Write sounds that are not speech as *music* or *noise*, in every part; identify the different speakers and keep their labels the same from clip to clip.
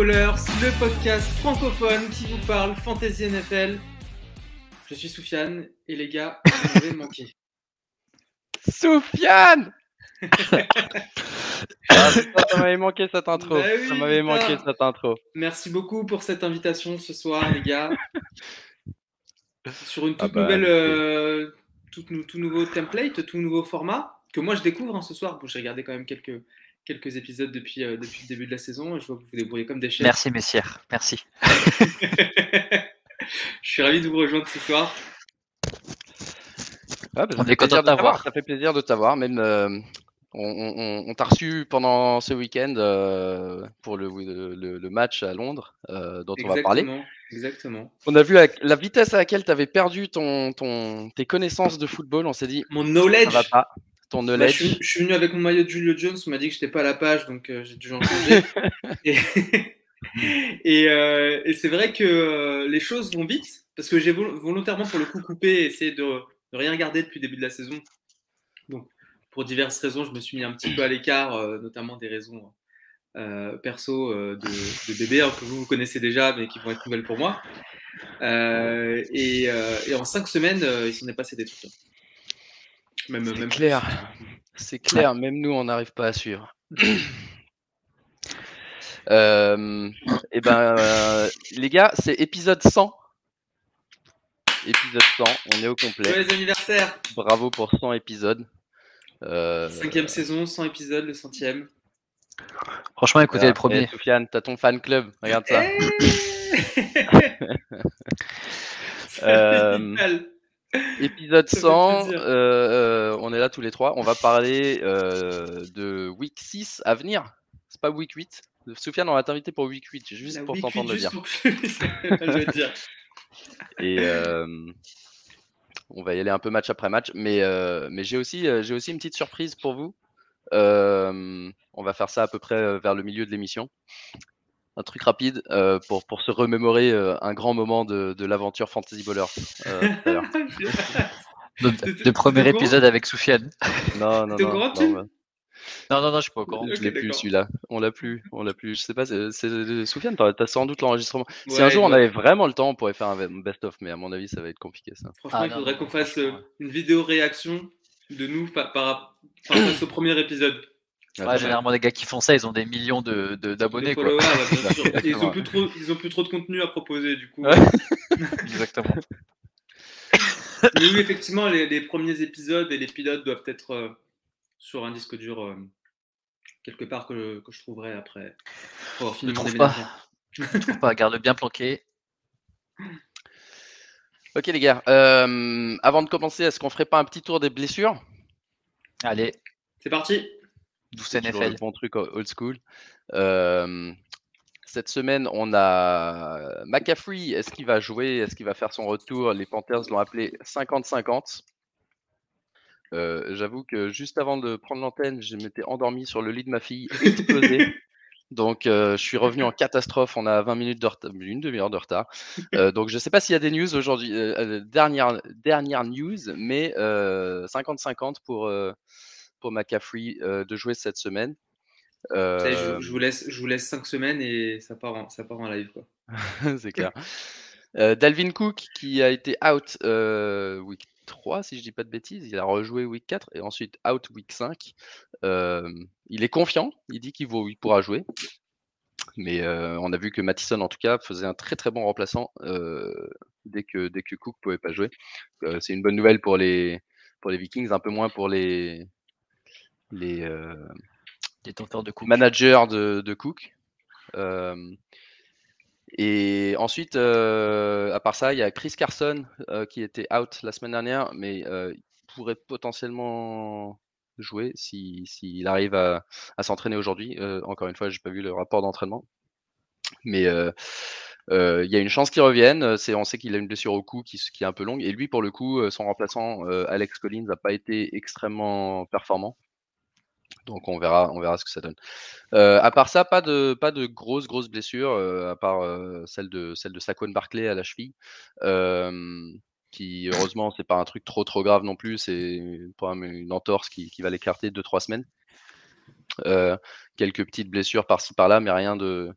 Speaker 1: Ballers, le podcast francophone qui vous parle Fantasy NFL. Je suis Soufiane et les gars, vous m'avez manqué. *laughs*
Speaker 2: Soufiane *laughs* ah, Ça m'avait manqué cette intro.
Speaker 1: Bah oui,
Speaker 2: ça m'avait manqué cette intro.
Speaker 1: Merci beaucoup pour cette invitation ce soir, les gars. Sur une toute
Speaker 2: Ah bah,
Speaker 1: nouvelle, euh, tout, nou- tout nouveau template, tout nouveau format que moi je découvre hein, ce soir. Bon, j'ai regardé quand même quelques, quelques épisodes depuis, euh, depuis le début de la saison et je vois que vous vous débrouillez comme des chefs.
Speaker 3: Merci messieurs, merci. *laughs*
Speaker 1: je suis ravi de vous rejoindre ce soir.
Speaker 2: Ouais, bah, ça
Speaker 3: On est content de t'avoir.
Speaker 2: Ça fait plaisir de t'avoir. Même, euh, on, on- on- on t'a reçu pendant ce week-end euh, pour le, le- le match à Londres euh, dont on va parler.
Speaker 1: Exactement.
Speaker 2: On a vu la, la vitesse à laquelle tu avais perdu ton, ton, tes connaissances de football. On s'est dit,
Speaker 1: Mon
Speaker 2: ça
Speaker 1: knowledge.
Speaker 2: va pas. Ton
Speaker 1: Bah, je, suis, je suis venu avec mon maillot de Julio Jones, on m'a dit que j'étais pas à la page, donc euh, j'ai dû en changer. *laughs* et et, euh, et c'est vrai que euh, les choses vont vite, parce que j'ai vol- volontairement pour le coup coupé et essayé de, de rien regarder depuis le début de la saison. Donc pour diverses raisons, je me suis mis un petit peu à l'écart, notamment des raisons perso de, de bébé hein, que vous, vous connaissez déjà, mais qui vont être nouvelles pour moi. Et, et en cinq semaines, il s'en est passé des trucs. hein. Même,
Speaker 2: C'est
Speaker 1: même
Speaker 2: clair. C'est clair, même nous, on n'arrive pas à suivre. *clears throat* Euh, et ben, euh, les gars, c'est épisode 100. Épisode 100, on est au complet.
Speaker 1: Joyeux anniversaire
Speaker 2: Bravo pour 100 épisodes. Euh,
Speaker 1: Cinquième saison, 100 épisodes, le centième.
Speaker 3: Franchement, écoutez le premier.
Speaker 2: Eh, Soufiane, t'as ton fan club, regarde ça. *laughs* *laughs* Euh,
Speaker 1: mal.
Speaker 2: Épisode
Speaker 1: Ça fait
Speaker 2: 100,
Speaker 1: plaisir.
Speaker 2: euh, euh, on est là tous les trois. On va parler euh, de week 6 à venir. C'est pas week 8. Soufiane, on va t'inviter pour week 8, juste
Speaker 1: La
Speaker 2: pour t'entendre *laughs* le dire.
Speaker 1: pour je. *laughs*
Speaker 2: Et euh, on va y aller un peu match après match. Mais, mais j'ai aussi, j'ai aussi une petite surprise pour vous. On va faire ça à peu près vers le milieu de l'émission. Un truc rapide euh, pour, pour se remémorer euh, un grand moment de, de l'aventure Fantasy Ballers. euh, *laughs*
Speaker 3: le premier épisode avec Soufiane.
Speaker 2: non, non,
Speaker 1: T'es au
Speaker 2: non.
Speaker 1: courant,
Speaker 2: non,
Speaker 3: Non, non, je suis pas au courant.
Speaker 2: Je l'ai plus celui-là. On l'a plus. On l'a plus. Je sais pas. C'est, Soufiane, t'as, sans doute l'enregistrement. si un jour on avait vraiment le temps, on pourrait faire un best-of. Mais à mon avis, ça va être compliqué ça.
Speaker 1: Franchement,
Speaker 3: Ah,
Speaker 1: il
Speaker 3: non,
Speaker 1: faudrait qu'on fasse euh, une vidéo réaction de nous par, par, face au *clears throat* premier épisode.
Speaker 3: Ouais, généralement, les gars qui font ça, ils ont des millions de, de- d'abonnés. Quoi.
Speaker 1: ouais, *laughs* ils ont plus trop, ils ont plus trop de contenu à proposer du coup. *laughs*
Speaker 3: Exactement.
Speaker 1: Mais oui, effectivement, les, les premiers épisodes et les pilotes doivent être euh, sur un disque dur euh, quelque part que, que je trouverai après fini
Speaker 3: Ne trouve pas. Je trouve pas. Garde bien planqué.
Speaker 2: Ok les gars. euh, avant de commencer, est-ce qu'on ferait pas un petit tour des blessures?
Speaker 3: Allez,
Speaker 1: C'est parti.
Speaker 3: Douce
Speaker 2: C'est le bon truc old school. Euh, cette semaine, on a McCaffrey. Est-ce qu'il va jouer? Est-ce qu'il va faire son retour? Les Panthers l'ont appelé 50-50. Euh, J'avoue que juste avant de prendre l'antenne, je m'étais endormi sur le lit de ma fille, explosé. *laughs* Donc, euh, je suis revenu en catastrophe. On a 20 minutes de retard, une demi-heure de retard. Euh, donc, je ne sais pas s'il y a des news aujourd'hui. euh, dernière, dernière news, mais euh, 50-50 pour, pour McCaffrey euh, de jouer cette semaine. Euh,
Speaker 1: je, je vous laisse, je vous laisse 5 semaines et ça part en, ça part en live. *laughs*
Speaker 2: C'est clair. Euh, Dalvin Cook qui a été out week 3, si je dis pas de bêtises, il a rejoué week 4 et ensuite out week 5. Euh, il est confiant, il dit qu'il il pourra jouer. Mais euh, on a vu que Mattison, en tout cas, faisait un très très bon remplaçant euh, dès, que, dès que Cook pouvait pas jouer. C'est une bonne nouvelle pour les, pour les Vikings, un peu moins pour les, les, euh,
Speaker 3: Détenteur de coupe.
Speaker 2: manager de, de Cook. Euh, et ensuite, euh, à part ça, il y a Chris Carson euh, qui était out la semaine dernière, mais euh, il pourrait potentiellement jouer si- s'il arrive à, à s'entraîner aujourd'hui. Euh, encore une fois, j'ai pas vu le rapport d'entraînement, mais euh, euh, il y a une chance qu'il revienne. C'est, on sait qu'il a une blessure au cou qui, est un peu longue, et lui, pour le coup, euh, son remplaçant euh, Alex Collins n'a pas été extrêmement performant. Donc on verra, on verra ce que ça donne. Euh, à part ça, pas de, pas de grosses, grosses blessures, euh, à part euh, celle de, celle de Saquon Barclay à la cheville, qui heureusement c'est pas un truc trop, trop grave non plus. C'est pas une entorse qui, qui va l'écarter deux, trois semaines. Quelques petites blessures par-ci par-là, mais rien de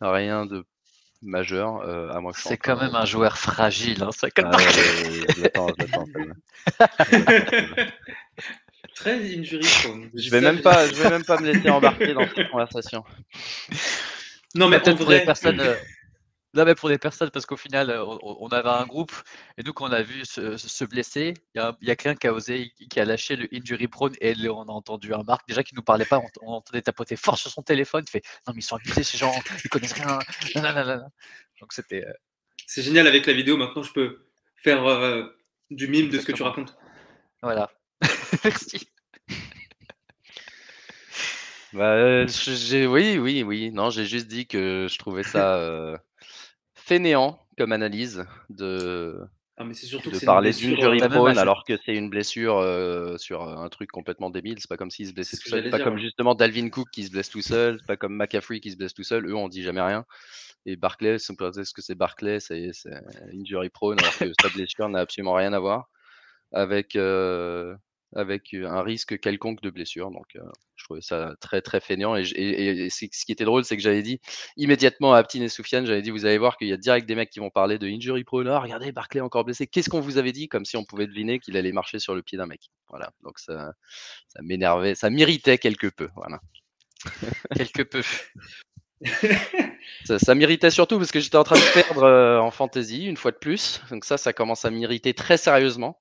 Speaker 2: rien de majeur. euh, à
Speaker 3: C'est quand même un joueur fragile. Hein, ça, quand
Speaker 2: Ah je- je l'attends, je l'attends, celle-là. *laughs* *laughs*
Speaker 1: Très injury prone.
Speaker 2: Je vais même pas, je vais même pas me laisser *laughs* embarquer dans cette conversation.
Speaker 1: Non, mais
Speaker 3: Peut-être pour des
Speaker 1: vrai,
Speaker 3: personnes. euh, Non, mais pour des personnes, parce qu'au final, euh, on, avait un groupe, et nous, quand on a vu se, se blesser, il y a, quelqu'un qui a osé, qui a lâché le injury prone, et on a entendu un Marc, déjà qui nous parlait pas, on, on entendait tapoter fort sur son téléphone, il fait Non, mais ils sont abusés, ces gens, ils connaissent rien. nanana. Donc, c'était. euh,
Speaker 1: c'est génial avec la vidéo. Maintenant, je peux faire euh, du mime de ce que tu racontes.
Speaker 3: voilà. *laughs* Merci.
Speaker 2: Bah, euh, j'ai, oui, oui, oui. Non, j'ai juste dit que je trouvais ça *laughs* euh, fainéant comme analyse de,
Speaker 1: Ah, mais c'est surtout que
Speaker 2: de
Speaker 1: une
Speaker 2: parler
Speaker 1: blessure,
Speaker 2: d'injury
Speaker 1: euh,
Speaker 3: même
Speaker 2: prone alors que c'est une blessure euh, sur un truc complètement débile. C'est pas comme s'il se blessait
Speaker 1: C'est ce
Speaker 2: tout
Speaker 1: que
Speaker 2: seul.
Speaker 1: j'allais
Speaker 2: C'est pas
Speaker 1: dire,
Speaker 2: comme
Speaker 1: ouais.
Speaker 2: justement Dalvin Cook qui se blesse tout seul. C'est pas comme McCaffrey qui se blesse tout seul. Eux, on dit jamais rien. Et Barclay, c'est peut-être que c'est Barclay, c'est c'est injury prone alors que sa blessure n'a absolument rien à voir avec euh, avec un risque quelconque de blessure. Donc, euh, je trouvais ça très très fainéant. Et, ce qui était drôle, c'est que j'avais dit immédiatement à Aptin et Soufiane, j'avais dit vous allez voir qu'il y a direct des mecs qui vont parler de injury prone. Ah, regardez, Barclay encore blessé. Qu'est-ce qu'on vous avait dit? Comme si on pouvait deviner qu'il allait marcher sur le pied d'un mec. Voilà. Donc ça, ça m'énervait, ça m'irritait quelque peu. Voilà.
Speaker 3: Quelque peu.
Speaker 2: Ça, ça m'irritait surtout parce que j'étais en train de perdre euh, en fantasy une fois de plus. Donc ça, ça commence à m'irriter très sérieusement.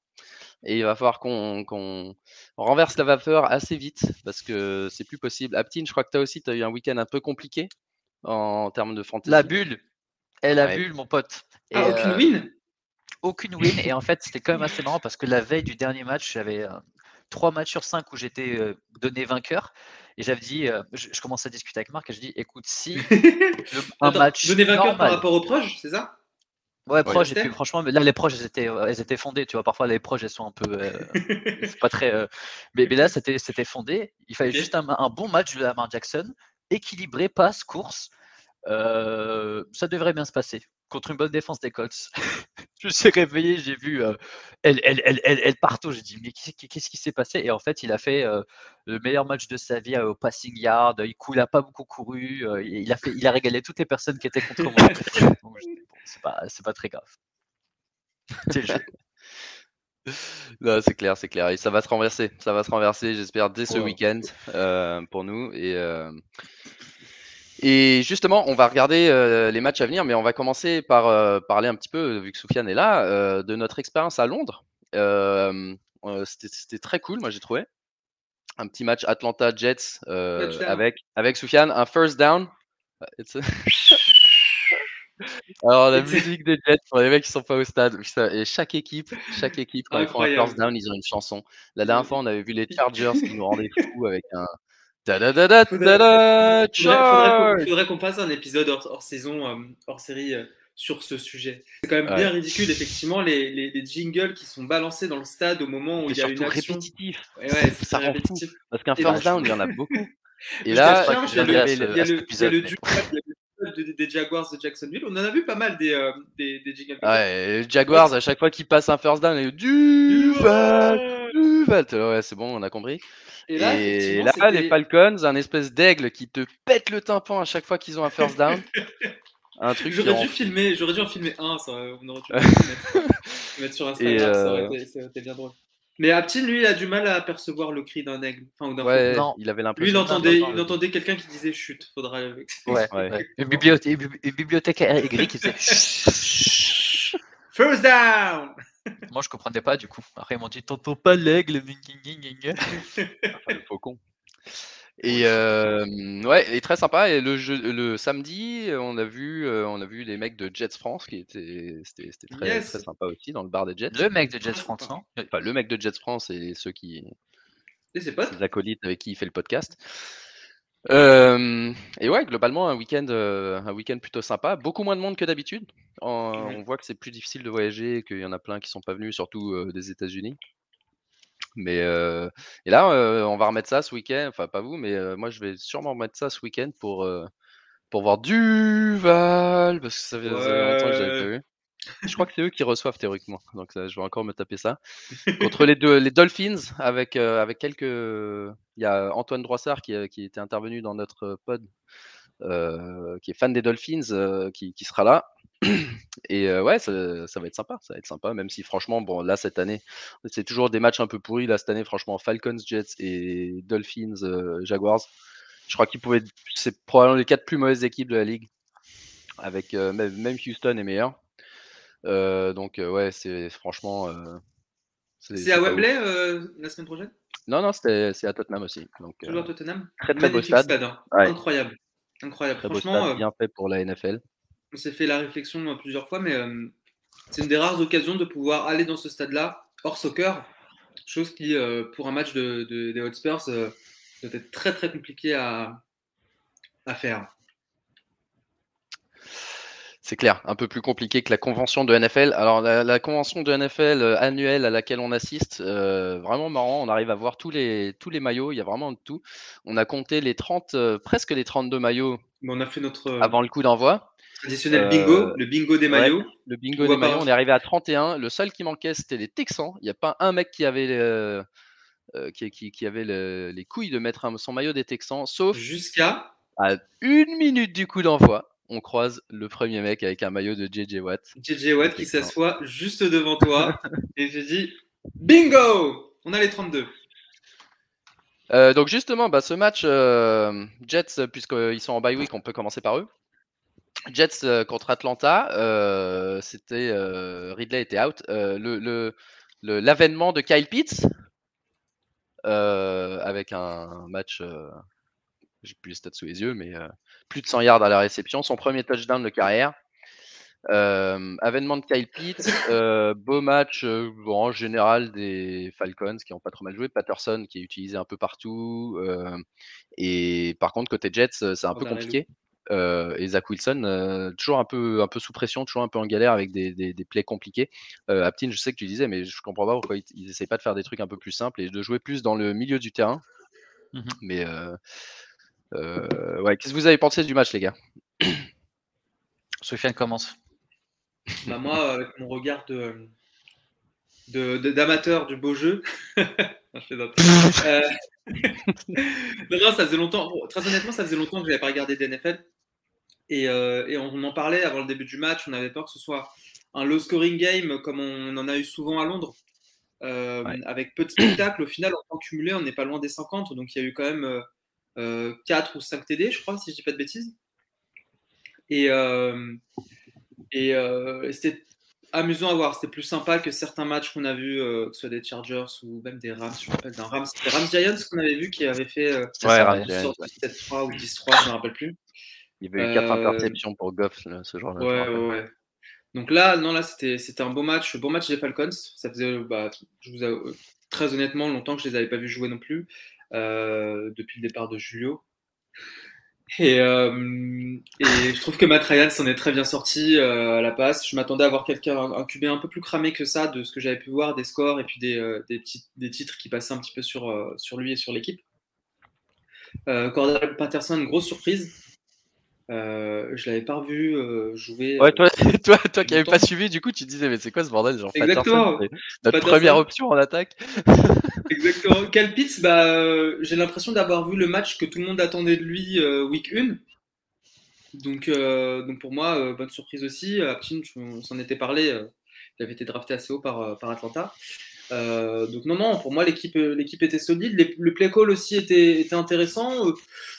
Speaker 2: Et il va falloir qu'on renverse la vapeur assez vite parce que c'est plus possible. Aptine, je crois que toi aussi, tu as eu un week-end un peu compliqué en termes de fantasy.
Speaker 3: La bulle. Elle a
Speaker 2: Ouais.
Speaker 3: bulle, mon pote. Et,
Speaker 1: Ah, aucune
Speaker 3: euh,
Speaker 1: win
Speaker 3: aucune win. Et en fait, c'était quand même assez marrant parce que la veille du dernier match, j'avais euh, trois matchs sur cinq où j'étais euh, donné vainqueur. Et j'avais dit, euh, je, je commençais à discuter avec Marc et je dis, écoute, si *laughs* le- un
Speaker 1: Attends,
Speaker 3: match
Speaker 1: donner vainqueur par rapport aux proches, c'est ça?
Speaker 3: Ouais, proche, et puis franchement, mais là, les proches, elles étaient, euh, elles étaient fondées. Tu vois, parfois, les proches, elles sont un peu, euh, c'est *laughs* pas très. euh, mais, mais là, c'était, c'était fondé. Il fallait juste un, un bon match de Lamar Jackson, équilibré, passe, course. Euh, ça devrait bien se passer contre une bonne défense des Colts. *laughs* je me suis réveillé, j'ai vu elle, elle, elle, elle, partout. J'ai dit, mais qu'est-ce qui- s'est passé? Et en fait, il a fait le meilleur match de sa vie au passing yard. Il coule, a pas beaucoup couru. il, a fait, il a régalé toutes les personnes qui étaient contre moi. *laughs* C'est pas, c'est pas très grave. C'est le jeu.
Speaker 2: Non, c'est clair, c'est clair. Et ça va se renverser. Ça va se renverser, j'espère, dès ce
Speaker 1: Ouais.
Speaker 2: week-end euh, pour nous. Et, euh, et justement, on va regarder euh, les matchs à venir, mais on va commencer par parler un petit peu, vu que Soufiane est là, de notre expérience à Londres. C'était très cool, moi j'ai trouvé. Un petit match Atlanta Jets avec, avec Soufiane, un first down. *laughs* Alors la musique des Jets pour les mecs qui sont pas au stade. Et chaque équipe, chaque équipe quand ils font un
Speaker 1: Incroyable.
Speaker 2: first down, ils ont une chanson. La dernière fois, on avait vu les Chargers qui nous rendaient *laughs* fous avec un da da da da da da
Speaker 1: Faudrait, qu'on- qu'on fasse un épisode hors, hors saison, euh, hors série euh, sur ce sujet. C'est quand même
Speaker 2: Ouais.
Speaker 1: bien ridicule, effectivement, les, les, les jingles qui sont balancés dans le stade au moment où il y a une action.
Speaker 2: répétitif.
Speaker 1: Ouais, ouais, c'est
Speaker 2: Ça rend fou. Parce qu'un first down, il y en a beaucoup. *laughs* Et là,
Speaker 1: il y a le-
Speaker 3: à
Speaker 1: de- des Jaguars de Jacksonville. On en a vu pas mal des, euh, des.
Speaker 2: Ouais, les Jaguars, à chaque fois qu'ils passent un first down, ils Duval, Duval. Ouais, c'est bon, on a compris.
Speaker 1: Et là,
Speaker 2: Et là, les Falcons, un espèce d'aigle qui te pète le tympan à chaque fois qu'ils ont un first down. *laughs* Un truc
Speaker 1: J'aurais dû
Speaker 2: fou.
Speaker 1: filmer, j'aurais dû en filmer un, ça, on aurait dû *laughs* le mettre, sur Instagram, ça,
Speaker 2: euh,
Speaker 1: aurait été, ça aurait été bien drôle. Mais Aptin, lui, il a du mal à percevoir le cri d'un aigle, enfin ou d'un
Speaker 2: Ouais,
Speaker 3: Non.
Speaker 2: il avait l'impression.
Speaker 1: Lui, il entendait, il quelqu'un qui disait chut, faudra.
Speaker 3: Ouais,
Speaker 2: Ouais.
Speaker 3: ouais. Une, bibliothèque, une bibliothèque aigrie qui faisait. *laughs*
Speaker 1: First down. *laughs*
Speaker 3: Moi, je comprenais pas du coup. Après, ils m'ont dit T'entends pas l'aigle.
Speaker 2: Enfin, *laughs* le faucon. Et euh, ouais, et très sympa. Et le, jeu, le samedi, on a vu, euh, on a vu les mecs de Jets France qui étaient, c'était, c'était très,
Speaker 1: Yes.
Speaker 2: très sympa aussi dans le bar des Jets.
Speaker 3: Le mec de Jets France, non *laughs*
Speaker 2: Enfin, le mec de Jets France et ceux qui,
Speaker 1: Et ses potes.
Speaker 2: ses acolytes avec qui il fait le podcast. Euh, et ouais, globalement un week-end, euh, un week-end plutôt sympa. Beaucoup moins de monde que d'habitude. En-. On voit que c'est plus difficile de voyager, qu'il y en a plein qui sont pas venus, surtout euh, des États-Unis. Mais et là, on va remettre ça ce week-end. Enfin, pas vous, mais moi, je vais sûrement remettre ça ce week-end pour pour voir Duval parce que ça fait longtemps que j'avais pas vu. Je crois que c'est eux qui reçoivent théoriquement, donc je vais encore me taper ça. *laughs* Contre les, deux, les Dolphins, avec, euh, avec quelques. Il y a Antoine Droissard qui, qui était intervenu dans notre pod, euh, qui est fan des Dolphins, euh, qui, qui, sera là. Et ouais, ça, va être sympa, ça va être sympa, même si franchement, bon, là cette année, c'est toujours des matchs un peu pourris. Là cette année, franchement, Falcons, Jets et Dolphins, Jaguars. Je crois qu'ils pouvaient. C'est probablement les quatre plus mauvaises équipes de la ligue. Avec même Houston est meilleur. Euh, donc, euh, ouais, c'est franchement. Euh,
Speaker 1: c'est à Wembley la semaine prochaine?
Speaker 2: Non, non, c'est à Tottenham aussi. Donc,
Speaker 1: Toujours à Tottenham?
Speaker 2: Très, très beau stade.
Speaker 1: Hein. Incroyable. Incroyable.
Speaker 2: Très franchement, beau bien fait pour la NFL.
Speaker 1: On s'est fait la réflexion plusieurs fois, mais c'est une des rares occasions de pouvoir aller dans ce stade-là, hors soccer, chose qui, pour un match de, de des Hotspurs, doit être très très compliqué à, à faire.
Speaker 2: C'est clair, un peu plus compliqué que la convention de NFL. Alors la, convention de NFL euh, annuelle à laquelle on assiste, euh, vraiment marrant, on arrive à voir tous les, tous les maillots, il y a vraiment de tout. On a compté les 30, euh, presque les 32 maillots
Speaker 1: on a fait notre,
Speaker 2: avant le coup d'envoi.
Speaker 1: Traditionnel bingo, le bingo des maillots.
Speaker 2: le bingo des maillots, on est arrivé à 31. Le seul qui manquait, c'était les Texans. Il n'y a pas un mec qui avait, qui, qui, avait les couilles de mettre son maillot des Texans, sauf
Speaker 1: jusqu'à
Speaker 2: à une minute du coup d'envoi on croise le premier mec avec un maillot de JJ Watt.
Speaker 1: JJ Watt qui s'assoit juste devant toi. *laughs* et j'ai dit Bingo On a les 32.
Speaker 2: Euh, donc justement, bah, ce match euh, Jets, puisqu'ils sont en bye week, on peut commencer par eux. Jets euh, contre Atlanta, c'était Ridley était out. le l'avènement de Kyle Pitts avec un match j'ai plus les stats sous les yeux, mais euh, plus de 100 yards à la réception, son premier touchdown de carrière. Euh, avènement de Kyle Pitts, euh, beau match en général des Falcons qui n'ont pas trop mal joué, Patterson qui est utilisé un peu partout, et par contre côté Jets c'est un peu compliqué. Et Zach Wilson, toujours un peu, un peu sous pression, toujours un peu en galère avec des, des, plays compliqués. Aptin, je sais que tu disais, mais je comprends pas pourquoi ils n'essayent pas de faire des trucs un peu plus simples et de jouer plus dans le milieu du terrain. Mmh mais euh, ouais, qu'est-ce que vous avez pensé du match, les gars? *coughs*
Speaker 3: Sofiane commence.
Speaker 1: Bah moi, avec mon regard de d'amateur du beau jeu. *laughs* *laughs* Euh, non, ça faisait longtemps. Très honnêtement, ça faisait longtemps que je n'avais pas regardé d'NFL. Et, euh, et, on en parlait avant le début du match. On avait peur que ce soit un low scoring game comme on en a eu souvent à Londres. Avec peu de spectacles. Au final, en temps cumulé, on n'est pas loin des 50. Donc il y a eu quand même 4 euh, ou 5 TD, je crois, si je dis pas de bêtises. Et, euh, euh, et c'était amusant à voir. C'était plus sympa que certains matchs qu'on a vus, que ce soit des Chargers ou même des Rams. Je me rappelle d'un Rams, Rams Giants qu'on avait vu qui avait fait
Speaker 2: euh, ouais, Rams,
Speaker 1: 7-3 ou 10-3, je me rappelle plus.
Speaker 2: Il y avait eu 4 interceptions pour Goff, ce genre
Speaker 1: de Ouais, ouais, ouais. Donc là, non, là, c'était un beau match, beau match des Falcons. Ça faisait, bah, je vous très honnêtement, longtemps que je les avais pas vus jouer non plus. Euh, depuis le départ de Julio. Et, euh, et, je trouve que Matt Ryan s'en est très bien sorti euh, à la passe. Je m'attendais à avoir quelqu'un, un QB un peu plus cramé que ça, de ce que j'avais pu voir, des scores et puis des, des, petits, des titres qui passaient un petit peu sur, sur lui et sur l'équipe. Cordell Patterson, grosse surprise. Euh, je l'avais pas revu euh, jouer.
Speaker 2: Ouais, toi, euh, *laughs* toi, toi qui n'avais pas suivi, du coup, tu disais, mais c'est quoi ce bordel? Genre,
Speaker 1: Exactement.
Speaker 2: notre première option en attaque. *laughs*
Speaker 1: Exactement. Calpitz, bah, j'ai l'impression d'avoir vu le match que tout le monde attendait de lui week 1. Donc, donc pour moi, bonne surprise aussi. Aptin, on s'en était parlé. il avait été drafté assez haut par, par Atlanta. donc non, non, pour moi l'équipe, était solide. le play call aussi était, intéressant.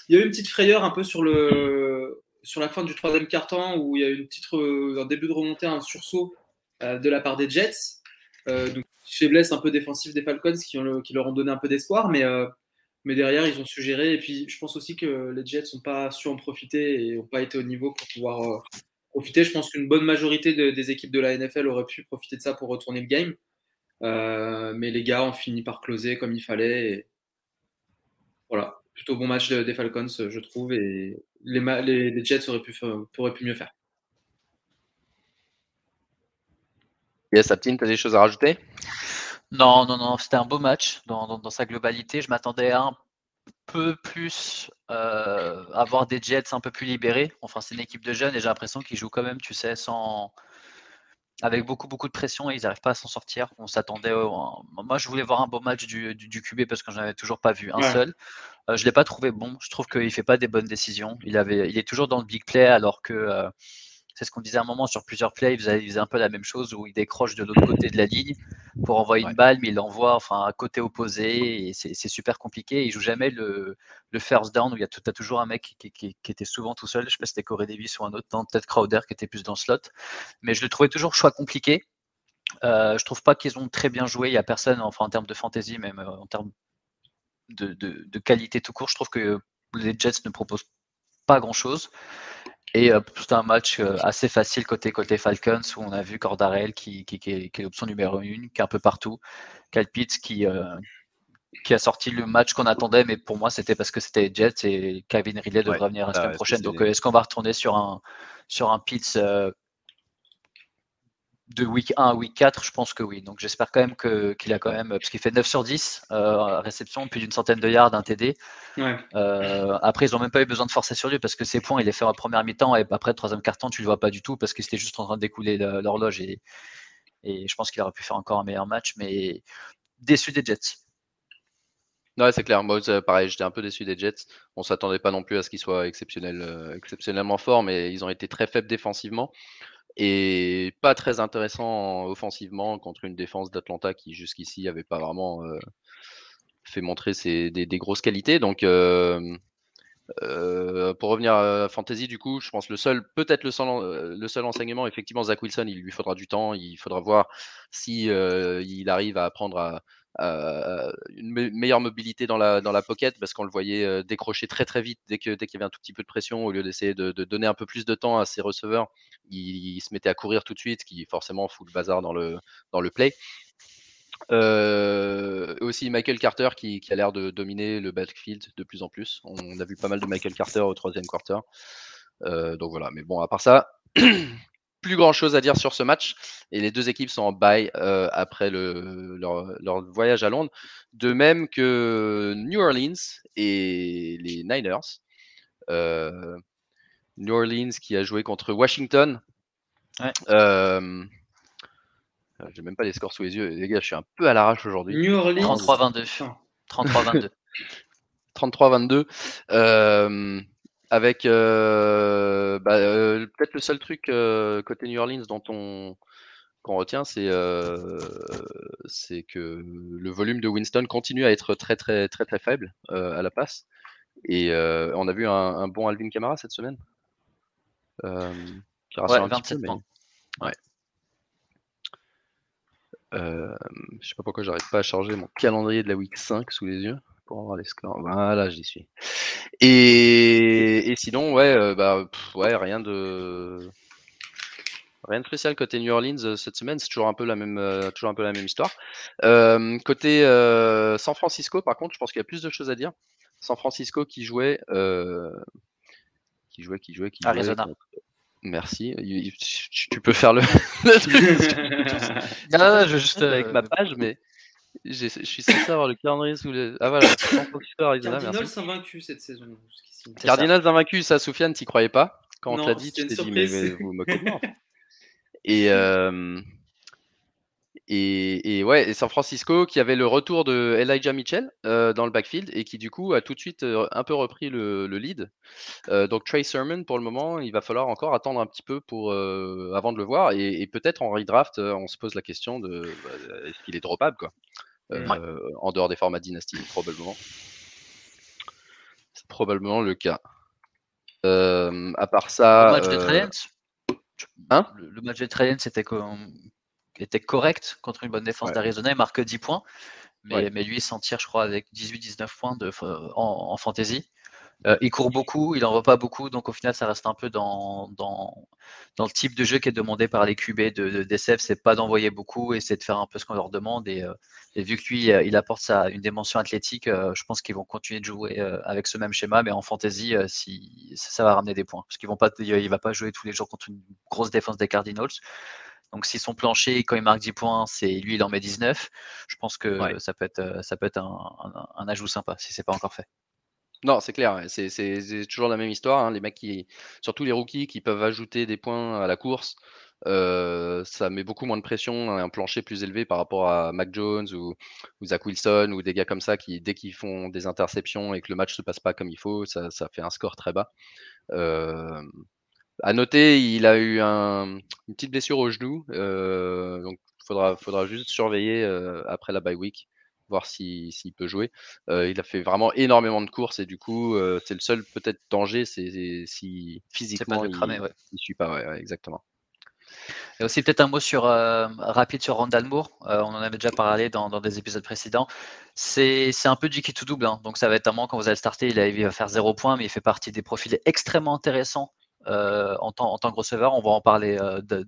Speaker 1: Il y a eu une petite frayeur un peu sur le, sur la fin du troisième quart-temps où il y a eu une petite, un début de remontée, un sursaut euh, de la part des Jets. Euh, donc, faiblesse un peu défensive des Falcons qui, leur ont donné un peu d'espoir, mais, euh, mais derrière, ils ont su gérer. Et puis, je pense aussi que les Jets n'ont pas su en profiter et n'ont pas été au niveau pour pouvoir profiter. Je pense qu'une bonne majorité des équipes de la NFL auraient pu profiter de ça pour retourner le game. mais les gars ont fini par closer comme il fallait. Voilà plutôt bon match des Falcons, je trouve, et les, Jets auraient pu mieux faire.
Speaker 2: Yes, Aptine, tu as des choses à rajouter?
Speaker 3: Non, non, non, c'était un beau match dans, dans, sa globalité. Je m'attendais à un peu plus euh, avoir des Jets un peu plus libérés. Enfin, c'est une équipe de jeunes et j'ai l'impression qu'ils jouent quand même, tu sais, sans, avec beaucoup, beaucoup de pression et ils n'arrivent pas à s'en sortir. On s'attendait. Moi, je voulais voir un beau match du, du, QB parce que je n'en toujours pas vu un seul. je ne l'ai pas trouvé bon. Je trouve qu'il ne fait pas des bonnes décisions. Il, avait, il est toujours dans le big play alors que c'est ce qu'on disait à un moment sur plusieurs plays. Il faisait, un peu la même chose où il décroche de l'autre côté de la ligne pour envoyer une balle, mais il l'envoie enfin, à côté opposé et c'est super compliqué. Il joue jamais le, le first down où il y a, as toujours un mec qui, qui, était souvent tout seul. Je sais pas si c'était Corey Davis ou un autre, peut-être Crowder qui était plus dans le slot. Mais je le trouvais toujours choix compliqué. Euh, je trouve pas qu'ils ont très bien joué. Il y a personne, enfin en termes de fantasy, même euh, en termes de, de, de, qualité tout court. Je trouve que les Jets ne proposent pas grand chose. Et euh, c'est un match euh, assez facile côté côté Falcons où on a vu Cordarel qui, qui, qui, est, l'option numéro une, qui est un peu partout. Calpitz qui, euh, qui a sorti le match qu'on attendait, mais pour moi c'était parce que c'était Jets et Kevin Riley devrait venir la ah semaine prochaine. Donc est-ce qu'on va retourner sur un sur un Pitts de week 1 à week 4, je pense que oui. Donc j'espère quand même qu'il a quand même, parce qu'il fait 9 sur 10 euh, réception, plus d'une centaine de yards, un TD. Euh, après, ils n'ont même pas eu besoin de forcer sur lui parce que ses points, il les fait en première mi-temps et après, le troisième carton, tu ne le vois pas du tout parce qu'il était juste en train de découler l'horloge et, et je pense qu'il aurait pu faire encore un meilleur match, mais déçu des Jets.
Speaker 2: Ouais, c'est clair. Moi, pareil, j'étais un peu déçu des Jets. On s'attendait pas non plus à ce qu'ils soient euh, exceptionnellement forts, mais ils ont été très faibles défensivement et pas très intéressant offensivement contre une défense d'Atlanta qui jusqu'ici n'avait pas vraiment euh, fait montrer ses, des, grosses qualités. Donc euh, euh, pour revenir à Fantasy, du coup, je pense le seul, peut-être le seul, le seul enseignement, effectivement, Zach Wilson, il lui faudra du temps, il faudra voir si il arrive à apprendre à, euh, une meilleure mobilité dans la, dans la pocket parce qu'on le voyait euh, décrocher très très vite dès qu'il dès y avait un tout petit peu de pression au lieu d'essayer de, donner un peu plus de temps à ses receveurs il, se mettait à courir tout de suite ce qui forcément fout le bazar dans le, dans le play. Euh, aussi Michael Carter qui, a l'air de dominer le backfield de plus en plus. On a vu pas mal de Michael Carter au troisième quarter. Donc voilà mais bon à part ça *clears throat* plus grand chose à dire sur ce match. Et les deux équipes sont en bye euh, après le, leur, voyage à Londres. De même que New Orleans et les Niners. Euh, New Orleans qui a joué contre Washington. Ouais. Euh, J'ai même pas les scores sous les yeux. Les gars, je suis un peu à l'arrache aujourd'hui.
Speaker 3: New Orleans. 33-22. 33-22.
Speaker 2: 33-22 avec euh, bah, euh, peut-être le seul truc euh, côté New Orleans dont on qu'on retient, c'est c'est que le volume de Winston continue à être très très très très faible à la passe. Et on a vu un, bon Alvin Kamara cette semaine.
Speaker 3: qui ouais, un 27 peu, points.
Speaker 2: Ouais. je sais pas pourquoi j'arrive pas à charger mon calendrier de la week 5 sous les yeux pour les scores. Voilà, j'y suis. Et, sinon, ouais, euh, bah, ouais, rien de rien de spécial côté New Orleans euh, cette semaine. C'est toujours un peu la même, euh, toujours un peu la même histoire. côté San Francisco, par contre, je pense qu'il y a plus de choses à dire. San Francisco qui jouait, qui jouait, qui jouait, qui jouait.
Speaker 3: Arizona.
Speaker 2: Merci. Tu peux faire le. *laughs*
Speaker 3: non, non, je juste
Speaker 2: avec ma page, mais je suis censé avoir le calendrier sous les. Ah voilà,
Speaker 1: Cardinals invaincus cette saison.
Speaker 2: Cardinals invaincus, ça, Soufiane, t'y croyais pas? Quand on te l'a dit, tu t'es dit, mais, vous moquez de moi. *laughs* Et, euh, et, et, ouais, et San Francisco qui avait le retour de Elijah Mitchell euh, dans le backfield et qui du coup a tout de suite euh, un peu repris le, le lead. Euh, donc Trey Sermon pour le moment, il va falloir encore attendre un petit peu pour avant de le voir et, et peut-être en redraft, on se pose la question de bah, est-ce qu'il est dropable quoi. En dehors des formats dynastie, probablement. C'est probablement le cas. à part ça.
Speaker 3: Le match de Trey hein? Le, match de Trey c'était était correct contre une bonne défense d'Arizona. Il marque 10 points. Mais, mais lui, il s'en tire, je crois, avec 18-19 points de, en, fantasy. Euh, il court beaucoup, il n'en voit pas beaucoup, donc au final, ça reste un peu dans, dans, dans, le type de jeu qui est demandé par les QB de, de DCF, c'est pas d'envoyer beaucoup et c'est de faire un peu ce qu'on leur demande. Et, euh, et, vu que lui, euh, il apporte sa, une dimension athlétique, je pense qu'ils vont continuer de jouer avec ce même schéma, mais en fantasy, si, ça, va ramener des points. Parce qu'il ne va pas jouer tous les jours contre une grosse défense des Cardinals. Donc si son plancher, quand il marque 10 points, c'est lui, il en met 19. Je pense que ça peut être, euh, ça peut être un, ajout sympa si c'est pas encore fait.
Speaker 2: Non, c'est clair, c'est toujours la même histoire. Hein. Les mecs qui, surtout les rookies, qui peuvent ajouter des points à la course. ça met beaucoup moins de pression, un plancher plus élevé par rapport à Mac Jones ou, Zach Wilson ou des gars comme ça qui, dès qu'ils font des interceptions et que le match se passe pas comme il faut, ça, fait un score très bas. À noter, il a eu une petite blessure au genou, donc il faudra, faudra juste surveiller après la bye week voir s'il peut jouer. il a fait vraiment énormément de courses et du coup, c'est le seul peut-être danger, c'est si physiquement il ne suit pas. exactement.
Speaker 3: Et aussi peut-être un mot sur, rapide sur Randall Moore. on en avait déjà parlé dans, des épisodes précédents. C'est un peu du qui tout double. Hein. Donc ça va être un moment quand vous allez starter, il, il va faire zéro point, mais il fait partie des profils extrêmement intéressants en, tant, en que receveur. On va en parler de,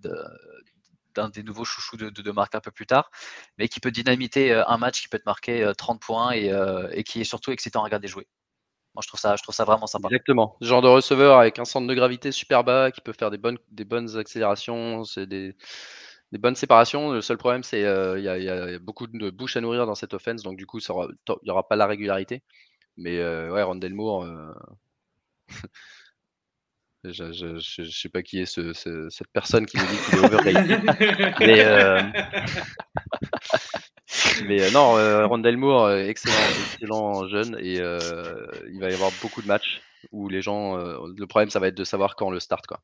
Speaker 3: d'un des nouveaux chouchous de, de, marque un peu plus tard, mais qui peut dynamiter euh, un match qui peut te marquer 30 euh, points euh, et, qui est surtout excitant à regarder jouer. Moi, je trouve ça, vraiment sympa.
Speaker 2: Exactement. Genre de receveur avec un centre de gravité super bas, qui peut faire des bonnes, accélérations, des, bonnes séparations. Le seul problème, c'est qu'il y, a beaucoup de bouches à nourrir dans cette offense, donc du coup, il n'y aura pas la régularité. Mais ouais, Rondell Je, je, sais pas qui est ce, cette personne qui nous dit qu'il est overrated. mais, euh, *laughs* mais euh, non, euh, Rondell Moore, excellent, excellent jeune et il va y avoir beaucoup de matchs où les gens. le problème, ça va être de savoir quand le start. Quoi.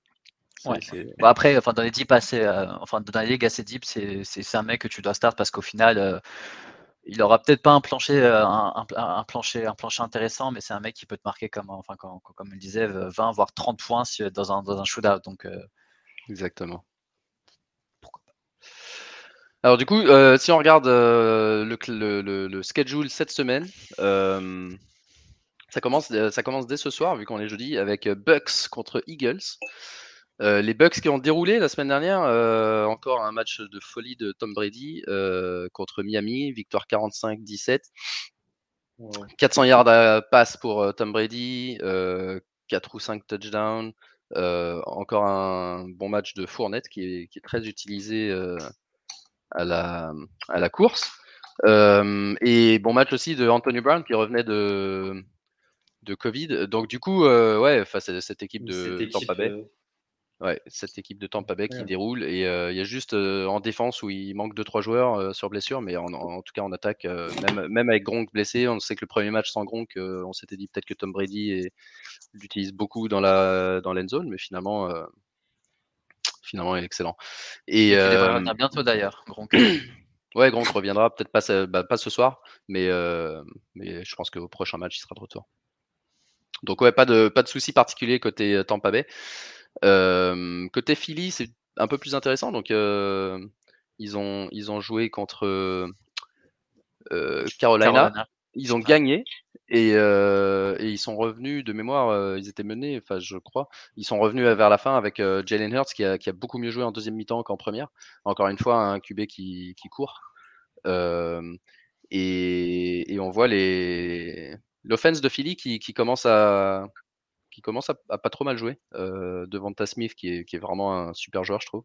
Speaker 3: après, enfin, dans les deep assez, enfin, dans les ligues assez deep, c'est un mec que tu dois start parce qu'au final, il aura peut-être pas un plancher, euh, un, plancher, un plancher intéressant, mais c'est un mec qui peut te marquer comme, enfin, comme, comme le disait, 20 voire 30 points dans un, dans un shootout. Donc, euh,
Speaker 2: Exactement. Alors du coup, euh, si on regarde le, le, le, schedule cette semaine, ça, commence, ça commence dès ce soir, vu qu'on est jeudi, avec Bucks contre Eagles. Euh, les Bucks qui ont déroulé la semaine dernière, euh, encore un match de folie de Tom Brady euh, contre Miami, victoire 45-17. 400 yards à passe pour Tom Brady, 4 ou 5 touchdowns. encore un bon match de Fournette qui est, très utilisé à, la, à la course. et bon match aussi de Anthony Brown qui revenait de, de Covid. Donc du coup, ouais, face à cette équipe de Tampa Bay. Ouais, cette équipe de Tampa Bay qui déroule. Et il y a juste en défense où il manque 2-3 joueurs sur blessure, mais en, tout cas en attaque, même, même, avec Gronk blessé, on sait que le premier match sans Gronk, on s'était dit peut-être que Tom Brady l'utilise beaucoup dans la dans l'end zone, mais finalement, finalement, il est excellent.
Speaker 3: Et, il revenir bientôt d'ailleurs, Gronk. *coughs*
Speaker 2: ouais, Gronk reviendra, peut-être pas, bah, pas, ce soir, mais, mais je pense qu'au prochain match, il sera de retour. Donc ouais, pas de, pas de soucis particuliers côté Tampa Bay côté Philly, c'est un peu plus intéressant. Donc, ils, ont, ils ont joué contre Carolina. Ils ont gagné et, ils sont revenus de mémoire. ils étaient menés, enfin, je crois. Ils sont revenus vers la fin avec Jalen Hurts qui a, qui a, beaucoup mieux joué en deuxième mi-temps qu'en première. Encore une fois, un QB qui, qui court. Et, et, on voit les l'offense de Philly qui, qui commence à, qui commence à, pas trop mal jouer euh, devant Ta Smith, qui est, qui est, vraiment un super joueur, je trouve.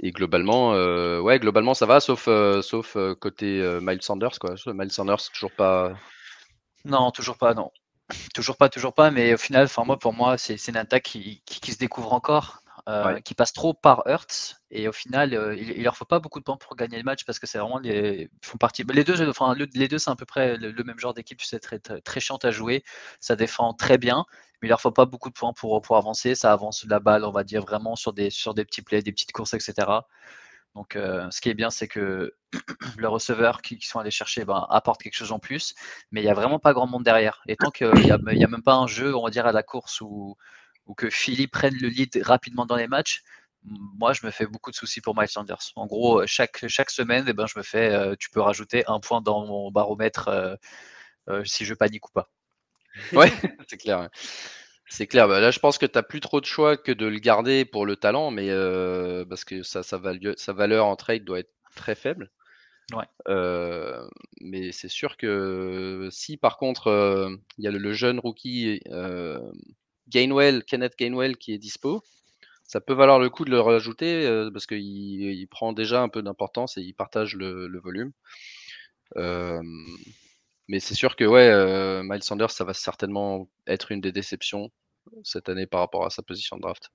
Speaker 2: et globalement, euh, ouais, globalement, ça va, sauf, euh, sauf côté Miles Sanders, quoi. Miles Sanders, toujours pas.
Speaker 3: Non, toujours pas, non. Toujours pas, toujours pas, mais au final, moi, pour moi, c'est une attaque qui, qui, se découvre encore. Euh, qui passent trop par Hertz et au final euh, il, leur faut pas beaucoup de temps pour gagner le match parce que c'est vraiment les font partie les deux enfin les deux c'est à peu près le, même genre d'équipe c'est très, très, à jouer. Ça défend très bien mais il leur faut pas beaucoup de points pour, pour avancer. Ça avance la balle on va dire vraiment sur des sur des petits plays des petites courses etc donc, euh, ce qui est bien, c'est que *clears throat* le receveur qui, sont allés chercher ben, apporte quelque chose en plus, mais il n'y a vraiment pas grand monde derrière. Et tant qu'il n'y a, a, même pas un jeu, on va dire, à la course où, ou que Philly prenne le lead rapidement dans les matchs, moi, je me fais beaucoup de soucis pour Miles Sanders. En gros, chaque, chaque semaine, eh ben, je me fais, euh, tu peux rajouter un point dans mon baromètre euh, euh, si je panique ou pas. *laughs*
Speaker 2: Ouais, *laughs* c'est clair. C'est clair. Bah, là, je pense que tu n'as plus trop de choix que de le garder pour le talent, mais parce que ça, sa valeur en trade doit être très faible.
Speaker 3: Ouais.
Speaker 2: mais c'est sûr que si par contre il y a le, jeune rookie Gainwell, Kenneth Gainwell qui est dispo, ça peut valoir le coup de le rajouter euh, parce qu'il prend déjà un peu d'importance et il partage le, volume. Euh, mais c'est sûr que ouais, euh, Miles Sanders, ça va certainement être une des déceptions cette année par rapport à sa position de draft.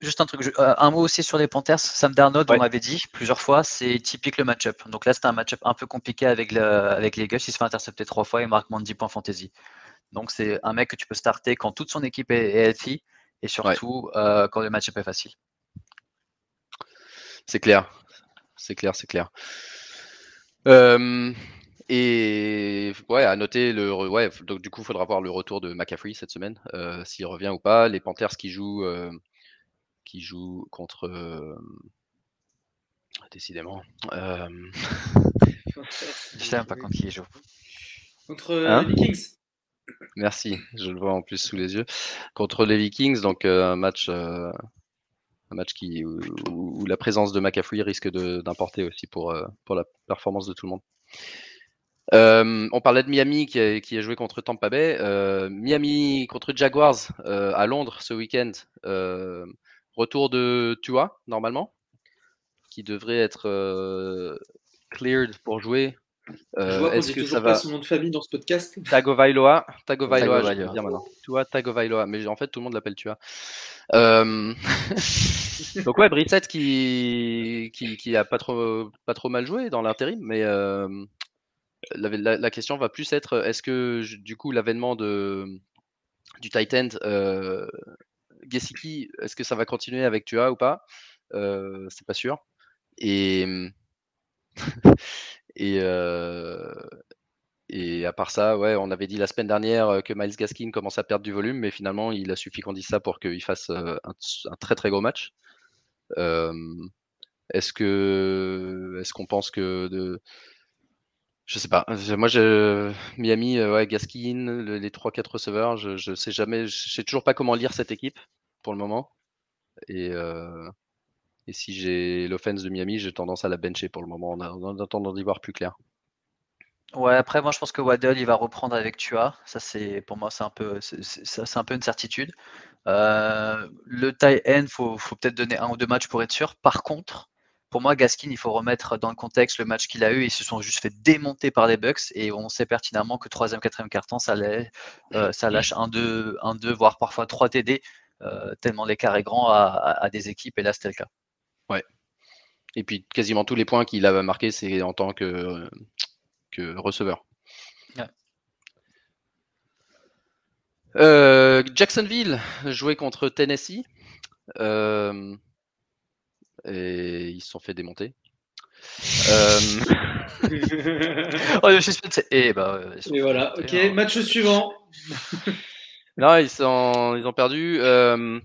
Speaker 3: Juste un truc, un mot aussi sur les Panthers. Sam Darnold, on m'avait dit plusieurs fois, c'est typique le match-up. Donc là, c'était un match-up un peu compliqué avec, avec les Eagles. Il se fait intercepter trois fois et marque moins de 10 points fantasy. Donc c'est un mec que tu peux starter quand toute son équipe est, healthy et surtout quand le match-up est facile.
Speaker 2: C'est clair. C'est clair, c'est clair. et ouais, à noter le. Ouais, donc du coup, il faudra voir le retour de McCaffrey cette semaine, s'il revient ou pas. Les Panthers qui jouent qui joue contre. Euh, décidément. Euh... *laughs*
Speaker 3: Je sais pas contre qui il joue.
Speaker 1: Contre euh, hein? les Vikings.
Speaker 2: Merci, je le vois en plus sous les yeux. Contre les Vikings, donc euh, un match, un match qui, où, la présence de McAfee risque d'importer aussi pour, pour la performance de tout le monde. on parlait de Miami qui a, qui a, joué contre Tampa Bay. Miami contre Jaguars à Londres ce week-end. Retour de Tua, normalement, qui devrait être euh, cleared pour jouer.
Speaker 1: Euh, Est-ce que ça va pas son nom de famille dans ce podcast
Speaker 2: Tagovailoa, Tagovailoa, je dire maintenant. Tua Tagovailoa, mais en fait tout le monde l'appelle Tua. Euh... *laughs* Donc ouais, Brissette qui, qui, qui a pas trop pas trop mal joué dans l'intérim, mais euh... la, la, question va plus être est-ce que du coup l'avènement de du Titan euh, Gesicki, est-ce que ça va continuer avec Tua ou pas? Euh, C'est pas sûr. Et, *laughs* et, euh, et à part ça, ouais, on avait dit la semaine dernière que Miles Gaskin commence à perdre du volume, mais finalement, il a suffi qu'on dise ça pour qu'il fasse un, très très gros match. est-ce que est-ce qu'on pense que de je sais pas. Moi, je, Miami, ouais, Gaskin, les 3-4 receveurs, je, je sais jamais, je sais toujours pas comment lire cette équipe pour le moment. Et, euh, et si j'ai l'offense de Miami, j'ai tendance à la bencher pour le moment, en, attendant d'y voir plus clair.
Speaker 3: Ouais, après, moi, je pense que Waddle, il va reprendre avec Tua. Ça, c'est pour moi, c'est un peu, c'est un peu une certitude. Euh, le tie end, faut, faut peut-être donner un ou deux matchs pour être sûr. Par contre, pour moi, Gaskin, il faut remettre dans le contexte le match qu'il a eu. Ils se sont juste fait démonter par les Bucks et on sait pertinemment que troisième, quatrième carton, ça, euh, ça lâche un 2, un 2, voire parfois 3 TD, euh, tellement l'écart est grand à, des équipes et là, c'était le cas.
Speaker 2: Ouais. Et puis quasiment tous les points qu'il a marqués, c'est en tant que, que receveur. Euh, Jacksonville jouait contre Tennessee. Euh, et ils se sont fait démonter.
Speaker 3: Euh... *laughs* oh,
Speaker 1: et, bah, et voilà, ok, match suivant. *laughs*
Speaker 2: non, ils, sont... ils ont perdu. Euh...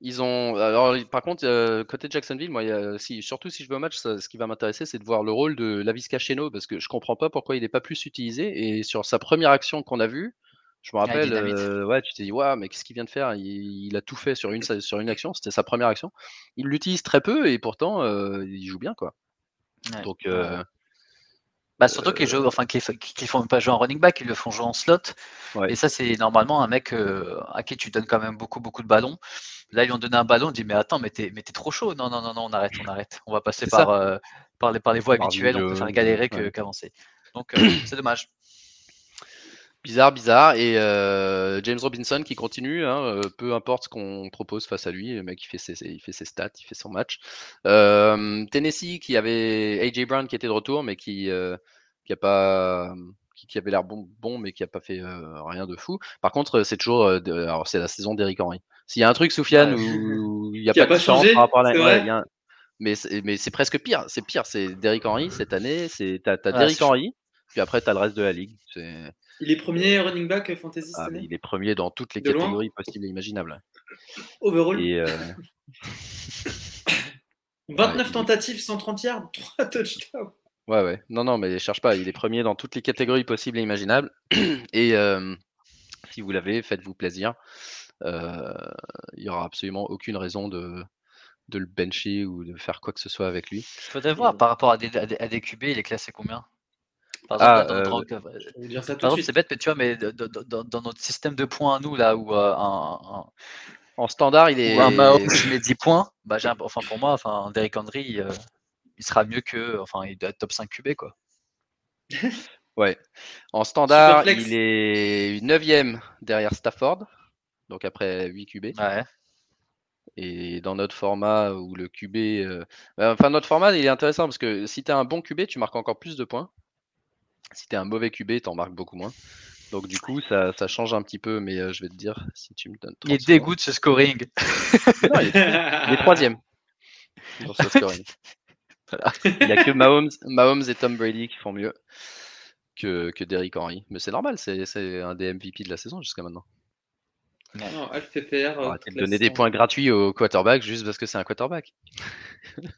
Speaker 2: Ils ont. Alors, par contre, euh, côté Jacksonville, moi, si, surtout si je veux un match, ce qui va m'intéresser, c'est de voir le rôle de Lavisca Cheno, parce que je comprends pas pourquoi il n'est pas plus utilisé. Et sur sa première action qu'on a vue, je me rappelle, euh, ouais, tu t'es dit, ouais, mais qu'est-ce qu'il vient de faire? Il, a tout fait sur une, sur une action, c'était sa première action. Il l'utilise très peu et pourtant, euh, il joue bien, quoi. Donc. Euh,
Speaker 3: bah, surtout qu'ils jouent, enfin, qu'ils ne font pas jouer en running back, ils le font jouer en slot. Et ça, c'est normalement un mec à qui tu donnes quand même beaucoup, beaucoup de ballons. Là, ils ont donné un ballon, on dit, mais attends, mais t'es, trop chaud. Non, non, non, non, on arrête, on arrête. On va passer par, par, les, par les voies habituelles, on peut faire galérer qu'avancer. Donc, c'est dommage.
Speaker 2: Bizarre, bizarre. Et euh, James Robinson qui continue, hein, euh, peu importe ce qu'on propose face à lui, le mec il fait ses, il fait ses stats, il fait son match. Euh, Tennessee qui avait AJ Brown qui était de retour, mais qui qui a pas qui, avait l'air bon, bon, mais qui a pas fait rien de fou. Par contre, c'est toujours, alors c'est la saison d'Eric Henry. S'il y a un truc, Soufiane, où *laughs* il n'y a pas, de chance par rapport à la, mais c'est presque pire. C'est pire. C'est Derrick Henry cette année. C'est t'as, as Derrick Henry, puis après t'as le reste de la ligue. C'est
Speaker 1: il est premier running back fantasy ah,
Speaker 2: Il est premier dans toutes les catégories possibles et imaginables.
Speaker 1: Overall? 29 euh, *laughs* tentatives, 130 yards, 3 touchdowns.
Speaker 2: Ouais, ouais. Non, non, mais cherche pas. Il est premier dans toutes les catégories possibles et imaginables. *clears throat* Et euh, si vous l'avez, faites-vous plaisir. Euh, il n'y aura absolument aucune raison de, de le bencher ou de faire quoi que ce soit avec lui.
Speaker 3: Il faudrait voir par rapport à des, à des QB, il est classé combien? Par exemple, ah, c'est bête, mais tu vois, mais dans, notre système de points à nous, là, où euh, un,
Speaker 2: en standard, il est.
Speaker 3: un Mahomes met 10 points, bah, enfin, pour moi, enfin, Derrick Henry, euh, il sera mieux que. Enfin, il doit être top 5 QB, quoi. *laughs*
Speaker 2: ouais. En standard, il est 9ème derrière Stafford, donc après 8 QB.
Speaker 3: Ouais.
Speaker 2: Et dans notre format où le QB. Bah, enfin, notre format, il est intéressant parce que si tu as un bon QB, tu marques encore plus de points. Si tu es un mauvais QB, tu en marques beaucoup moins. Donc, du coup, ça, change un petit peu, mais je vais te dire si tu me donnes.
Speaker 3: Il est dégoûte ce scoring.
Speaker 2: il, est, troisième *laughs* dans ce scoring. Il n'y a que Mahomes, et Tom Brady qui font mieux que, que Derrick Henry. Mais c'est normal, c'est un des MVP de la saison jusqu'à maintenant.
Speaker 1: Non, LFPR.
Speaker 2: Euh, donner des points gratuits au quarterback juste parce que c'est un quarterback. *laughs*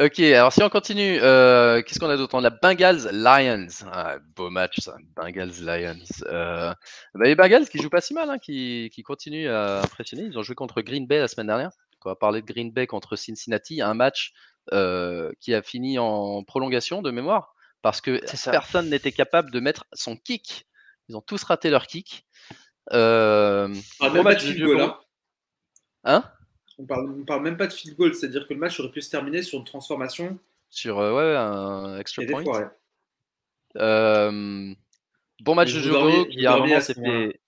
Speaker 2: ok, alors si on continue, euh, qu'est-ce qu'on a d'autre? On a Bengals Lions. Ah, beau match ça, Bengals Lions. Euh, bah, les Bengals qui jouent pas si mal, hein, qui, qui, continuent à impressionner. Ils ont joué contre Green Bay la semaine dernière. On va parler de Green Bay contre Cincinnati, un match qui a fini en prolongation de mémoire parce que personne n'était capable de mettre son kick ils ont tous raté leur kick.
Speaker 1: Euh, on parle match de field goal. Hein.
Speaker 2: hein?
Speaker 1: On parle, parle même pas de field goal, c'est-à-dire que le match aurait pu se terminer sur une transformation.
Speaker 2: Sur euh, ouais, un extra point. Euh, bon match de Jogo qui à un moment s'est fait.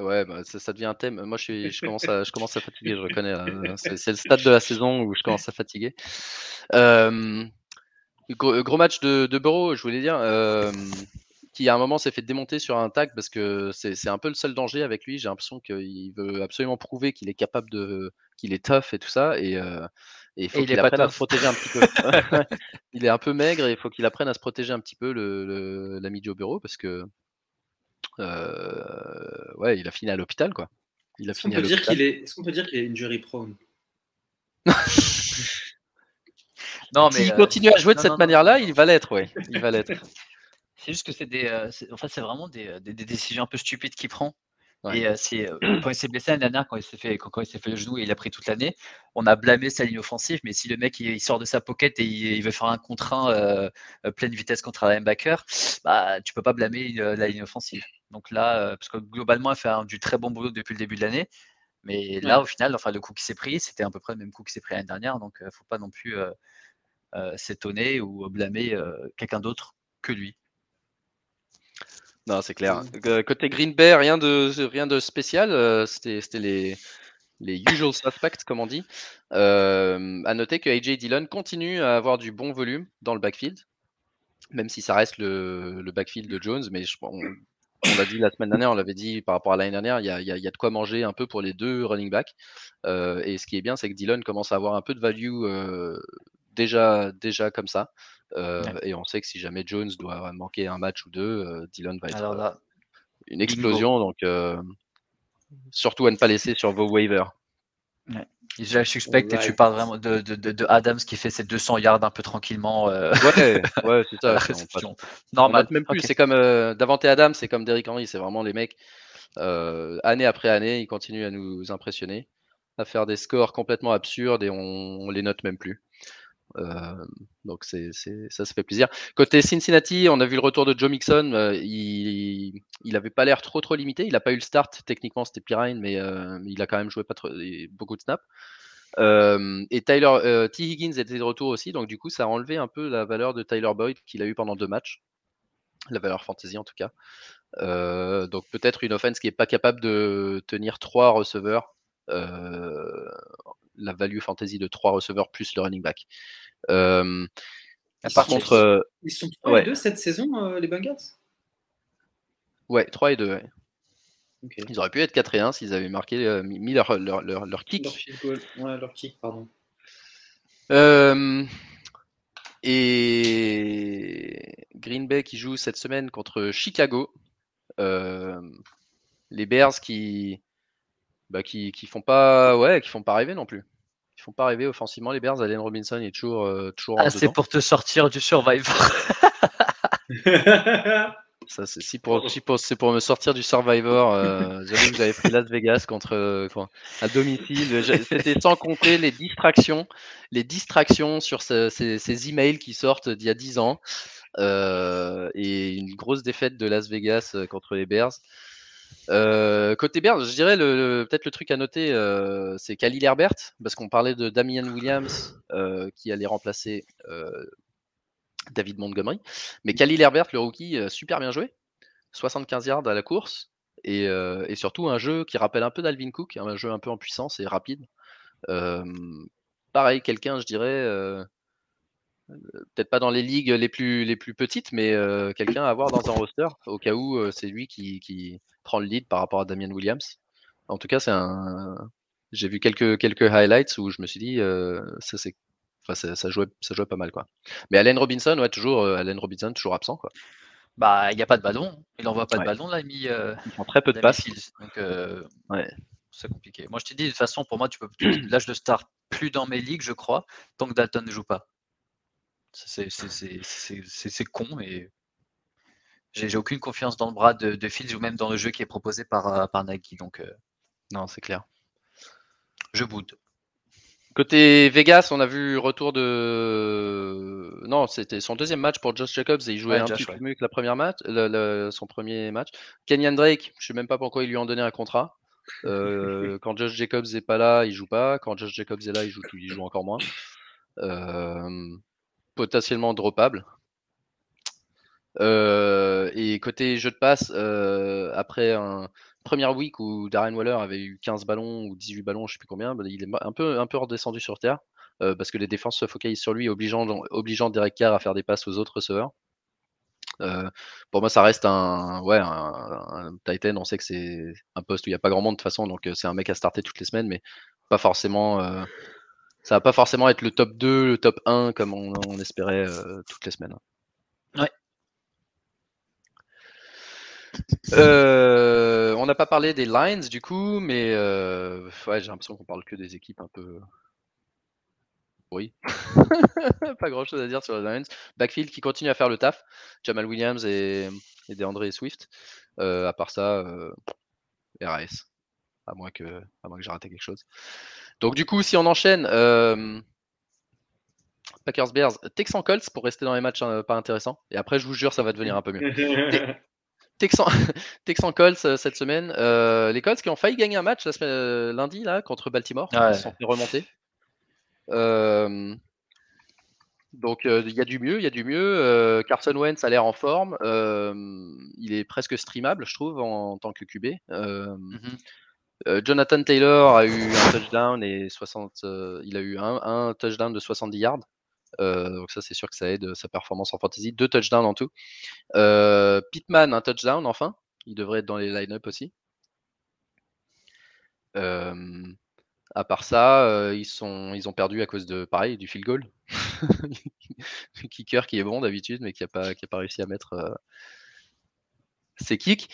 Speaker 2: Ouais, bah, ça, devient un thème. Moi, je, suis, je, commence, à, je commence à fatiguer, je reconnais. C'est le stade de la saison où je commence à fatiguer. Gros, match de, de Burrow, je voulais dire qui à un moment s'est fait démonter sur un tag parce que c'est un peu le seul danger avec lui. J'ai l'impression qu'il veut absolument prouver qu'il est capable de, qu'il est tough et tout ça. Et, euh, il *laughs* faut qu'il apprenne à se protéger un petit peu. il est un peu maigre et il faut qu'il apprenne à se protéger un petit peu l'ami le, Joe Bureau parce que euh, ouais, il a fini à l'hôpital quoi.
Speaker 1: Il a fini à l'hôpital. Est-ce qu'on peut dire qu'il est injury prone? *laughs*
Speaker 2: Non, mais s'il euh, continue à jouer de cette manière-là, il va l'être, ouais. Il va l'être. *laughs*
Speaker 3: C'est juste que c'est des, euh, en fait, c'est vraiment des, des, décisions un peu stupides qu'il prend. Et euh, c'est *clears throat* quand il s'est blessé l'année dernière, quand il s'est fait, quand, il s'est fait le genou et il a pris toute l'année, on a blâmé sa ligne offensive. Mais si le mec il, sort de sa pocket et il, veut faire un contre 1 euh, pleine vitesse contre un linebacker, bah tu peux pas blâmer la ligne offensive. Donc là, parce que globalement, il fait du très bon boulot depuis le début de l'année. Mais là, au final, enfin le coup qui s'est pris, c'était à peu près le même coup qui s'est pris l'année dernière. Donc il faut pas non plus s'étonner ou blâmer quelqu'un d'autre que lui.
Speaker 2: Non, c'est clair. Côté Green Bay, rien de, rien de spécial. Euh, c'était les, les usual suspects, comme on dit. Euh, à noter que AJ Dillon continue à avoir du bon volume dans le backfield, même si ça reste le, le backfield de Jones. Mais je, on, on l'a dit la semaine dernière, on l'avait dit par rapport à l'année dernière, il y, a, y, a, de quoi manger un peu pour les deux running backs. Euh, et ce qui est bien, c'est que Dillon commence à avoir un peu de value euh, déjà, déjà comme ça. Euh, et on sait que si jamais Jones doit manquer un match ou deux, Dylan va être une explosion. Donc, surtout à ne pas laisser sur vos waivers.
Speaker 3: Je suspecte et tu parles vraiment de, de, de, Adams qui fait ses 200 yards un peu tranquillement.
Speaker 2: Ouais, ouais c'est *laughs* ça. Normal. Même plus. C'est comme Davante Adams, c'est comme Derrick Henry. C'est vraiment les mecs, année après année, ils continuent à nous impressionner, à faire des scores complètement absurdes et on, on les note même plus. Donc ça se fait plaisir. Côté Cincinnati, on a vu le retour de Joe Mixon. Il n'avait pas l'air trop trop limité. Il n'a pas eu le start. Techniquement, c'était Pirine, mais il a quand même joué pas beaucoup de snaps. et Tyler T. Higgins était de retour aussi, donc du coup, ça a enlevé un peu la valeur de Tyler Boyd qu'il a eu pendant deux matchs, la valeur fantasy en tout cas. donc peut-être une offense qui n'est pas capable de tenir trois receveurs la value fantasy de trois receveurs plus le running back.
Speaker 1: Euh, par contre, euh, ils sont 3 et 2 cette saison, euh, les Bengals?
Speaker 2: Ouais, 3 et 2. Ouais. Ils auraient pu être 4 et 1 s'ils avaient marqué, mis leur, leur, leur, leur, kick.
Speaker 1: Ouais, leur kick, pardon.
Speaker 2: et Green Bay qui joue cette semaine contre Chicago. les Bears qui, bah, qui, qui font pas ouais qui font pas rêver non plus. Ils font pas rêver offensivement les Bears Allen Robinson est toujours euh, toujours
Speaker 3: ah, c'est pour te sortir du Survivor. *laughs*
Speaker 2: Ça c'est si pour, c'est pour me sortir du Survivor euh, *laughs* j'avoue que j'avais pris Las Vegas contre euh, à domicile. C'était sans compter les distractions les distractions sur ces, ces, emails qui sortent d'il y a 10 ans et une grosse défaite de Las Vegas contre les Bears euh, côté Bears, je dirais le, peut-être le truc à noter, euh, c'est Khalil Herbert, parce qu'on parlait de Damian Williams euh, qui allait remplacer David Montgomery. Mais Khalil Herbert, le rookie, super bien joué. 75 yards à la course. et, et, surtout un jeu qui rappelle un peu d'Alvin Cook, un jeu un peu en puissance et rapide. pareil, quelqu'un, je dirais, peut-être pas dans les ligues les plus, les plus petites, mais quelqu'un à avoir dans un roster au cas où c'est lui qui, qui, prend le lead par rapport à Damien Williams. En tout cas, c'est un. J'ai vu quelques, quelques highlights où je me suis dit, ça, c'est Enfin, ça, jouait, ça jouait pas mal, quoi. Mais Allen Robinson, ouais, toujours, Allen Robinson, toujours absent, quoi.
Speaker 3: Bah, il n'y a pas de ballon. Il n'envoie pas de ballon, l'ami. Euh,
Speaker 2: Ils font très peu de passes.
Speaker 3: Donc, ouais. c'est compliqué. Moi, je te dis, de toute façon, pour moi, tu peux. Là, je ne start plus dans mes ligues, je crois, tant que Dalton ne joue pas. C'est con, mais j'ai aucune confiance dans le bras de, de, Fields ou même dans le jeu qui est proposé par, euh, par Nagy. Donc, euh,
Speaker 2: non, c'est clair.
Speaker 3: Je boude.
Speaker 2: Côté Vegas, on a vu retour de. Non, c'était son deuxième match pour Josh Jacobs et il jouait un petit peu mieux que la première match, son premier match. Kenyan Drake, je sais même pas pourquoi il lui ont donné un contrat. Euh, *laughs* quand Josh Jacobs est pas là, il joue pas. Quand Josh Jacobs est là, il joue, il joue encore moins. potentiellement droppable. Euh, et côté jeu de passe, euh, après un première week où Darren Waller avait eu 15 ballons ou 18 ballons, je sais plus combien, bah, il est un peu, un peu redescendu sur terre euh, parce que les défenses se focalisent sur lui, obligeant, obligeant Derek Carr à faire des passes aux autres receveurs. pour moi, ça reste un, ouais, un, Titan. On sait que c'est un poste où il n'y a pas grand monde de toute façon, donc c'est un mec à starter toutes les semaines, mais pas forcément. ça va pas forcément être le top 2, le top 1 comme on espérait toutes les semaines. Euh, on n'a pas parlé des Lions du coup, mais euh, j'ai l'impression qu'on parle que des équipes un peu. Oui. *laughs* pas grand chose à dire sur les Lions. Backfield qui continue à faire le taf. Jamal Williams et, et Swift. Euh, à part ça, RAS. À moins que, à que j'ai raté quelque chose. Donc du coup, si on enchaîne, Packers Bears, Texan Colts pour rester dans les matchs pas intéressants. Et après, je vous jure, ça va devenir un peu mieux. *laughs* Texan, *laughs* Texan Colts euh, cette semaine. Euh, les Colts qui ont failli gagner un match la semaine, euh, lundi là, contre Baltimore. Ils sont fait remonter. donc il y a du mieux, il y a du mieux. Carson Wentz a l'air en forme. il est presque streamable, je trouve, en, tant que QB. Mm-hmm. Jonathan Taylor a eu un touchdown et 60, il a eu un, un, touchdown de 70 yards. Euh, donc ça, c'est sûr que ça aide sa performance en fantasy. Deux touchdowns en tout. Euh, Pittman, un touchdown enfin. Il devrait être dans les line-up aussi. Euh, à part ça, ils, sont, ils ont perdu à cause de, pareil, du field goal. du *laughs* kicker qui est bon d'habitude, mais qui n'a pas, pas réussi à mettre ses kicks.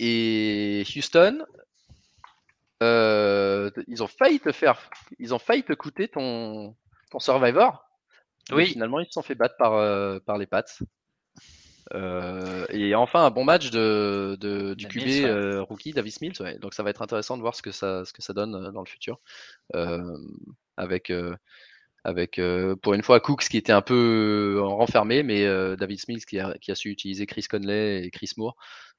Speaker 2: et Houston, euh, ils ont failli te faire, ils ont failli te coûter ton, ton Survivor. Oui. Finalement, ils se sont fait battre par, euh, par les Pats. Euh, et enfin, un bon match de, de du QB rookie Davis Mills. Donc, ça va être intéressant de voir ce que ça, ce que ça donne dans le futur. avec, avec pour une fois Cooks qui était un peu renfermé, mais David Smith qui a, qui a, su utiliser Chris Conley et Chris Moore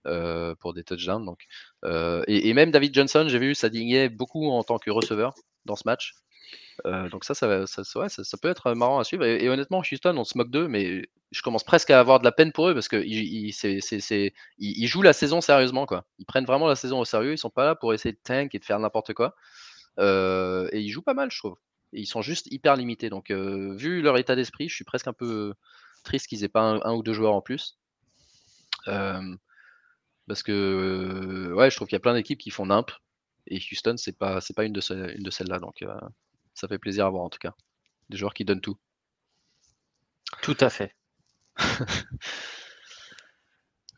Speaker 2: euh, pour des touchdowns. Donc, euh, et, même David Johnson, j'ai vu, s'aligner beaucoup en tant que receveur dans ce match. Euh, donc ça ça, ça, ça, peut être marrant à suivre. Et, honnêtement, Houston, on se moque d'eux, mais je commence presque à avoir de la peine pour eux parce qu'ils ils, jouent la saison sérieusement. Quoi. Ils prennent vraiment la saison au sérieux. Ils sont pas là pour essayer de tank et de faire n'importe quoi. et ils jouent pas mal, je trouve. Ils sont juste hyper limités. Donc, vu leur état d'esprit, je suis presque un peu triste qu'ils aient pas un, ou deux joueurs en plus. Parce que ouais, je trouve qu'il y a plein d'équipes qui font nimp. Et Houston, c'est pas, c'est pas une de, une de celles-là. Donc ça fait plaisir à voir en tout cas. Des joueurs qui donnent tout.
Speaker 3: Tout à fait. *laughs*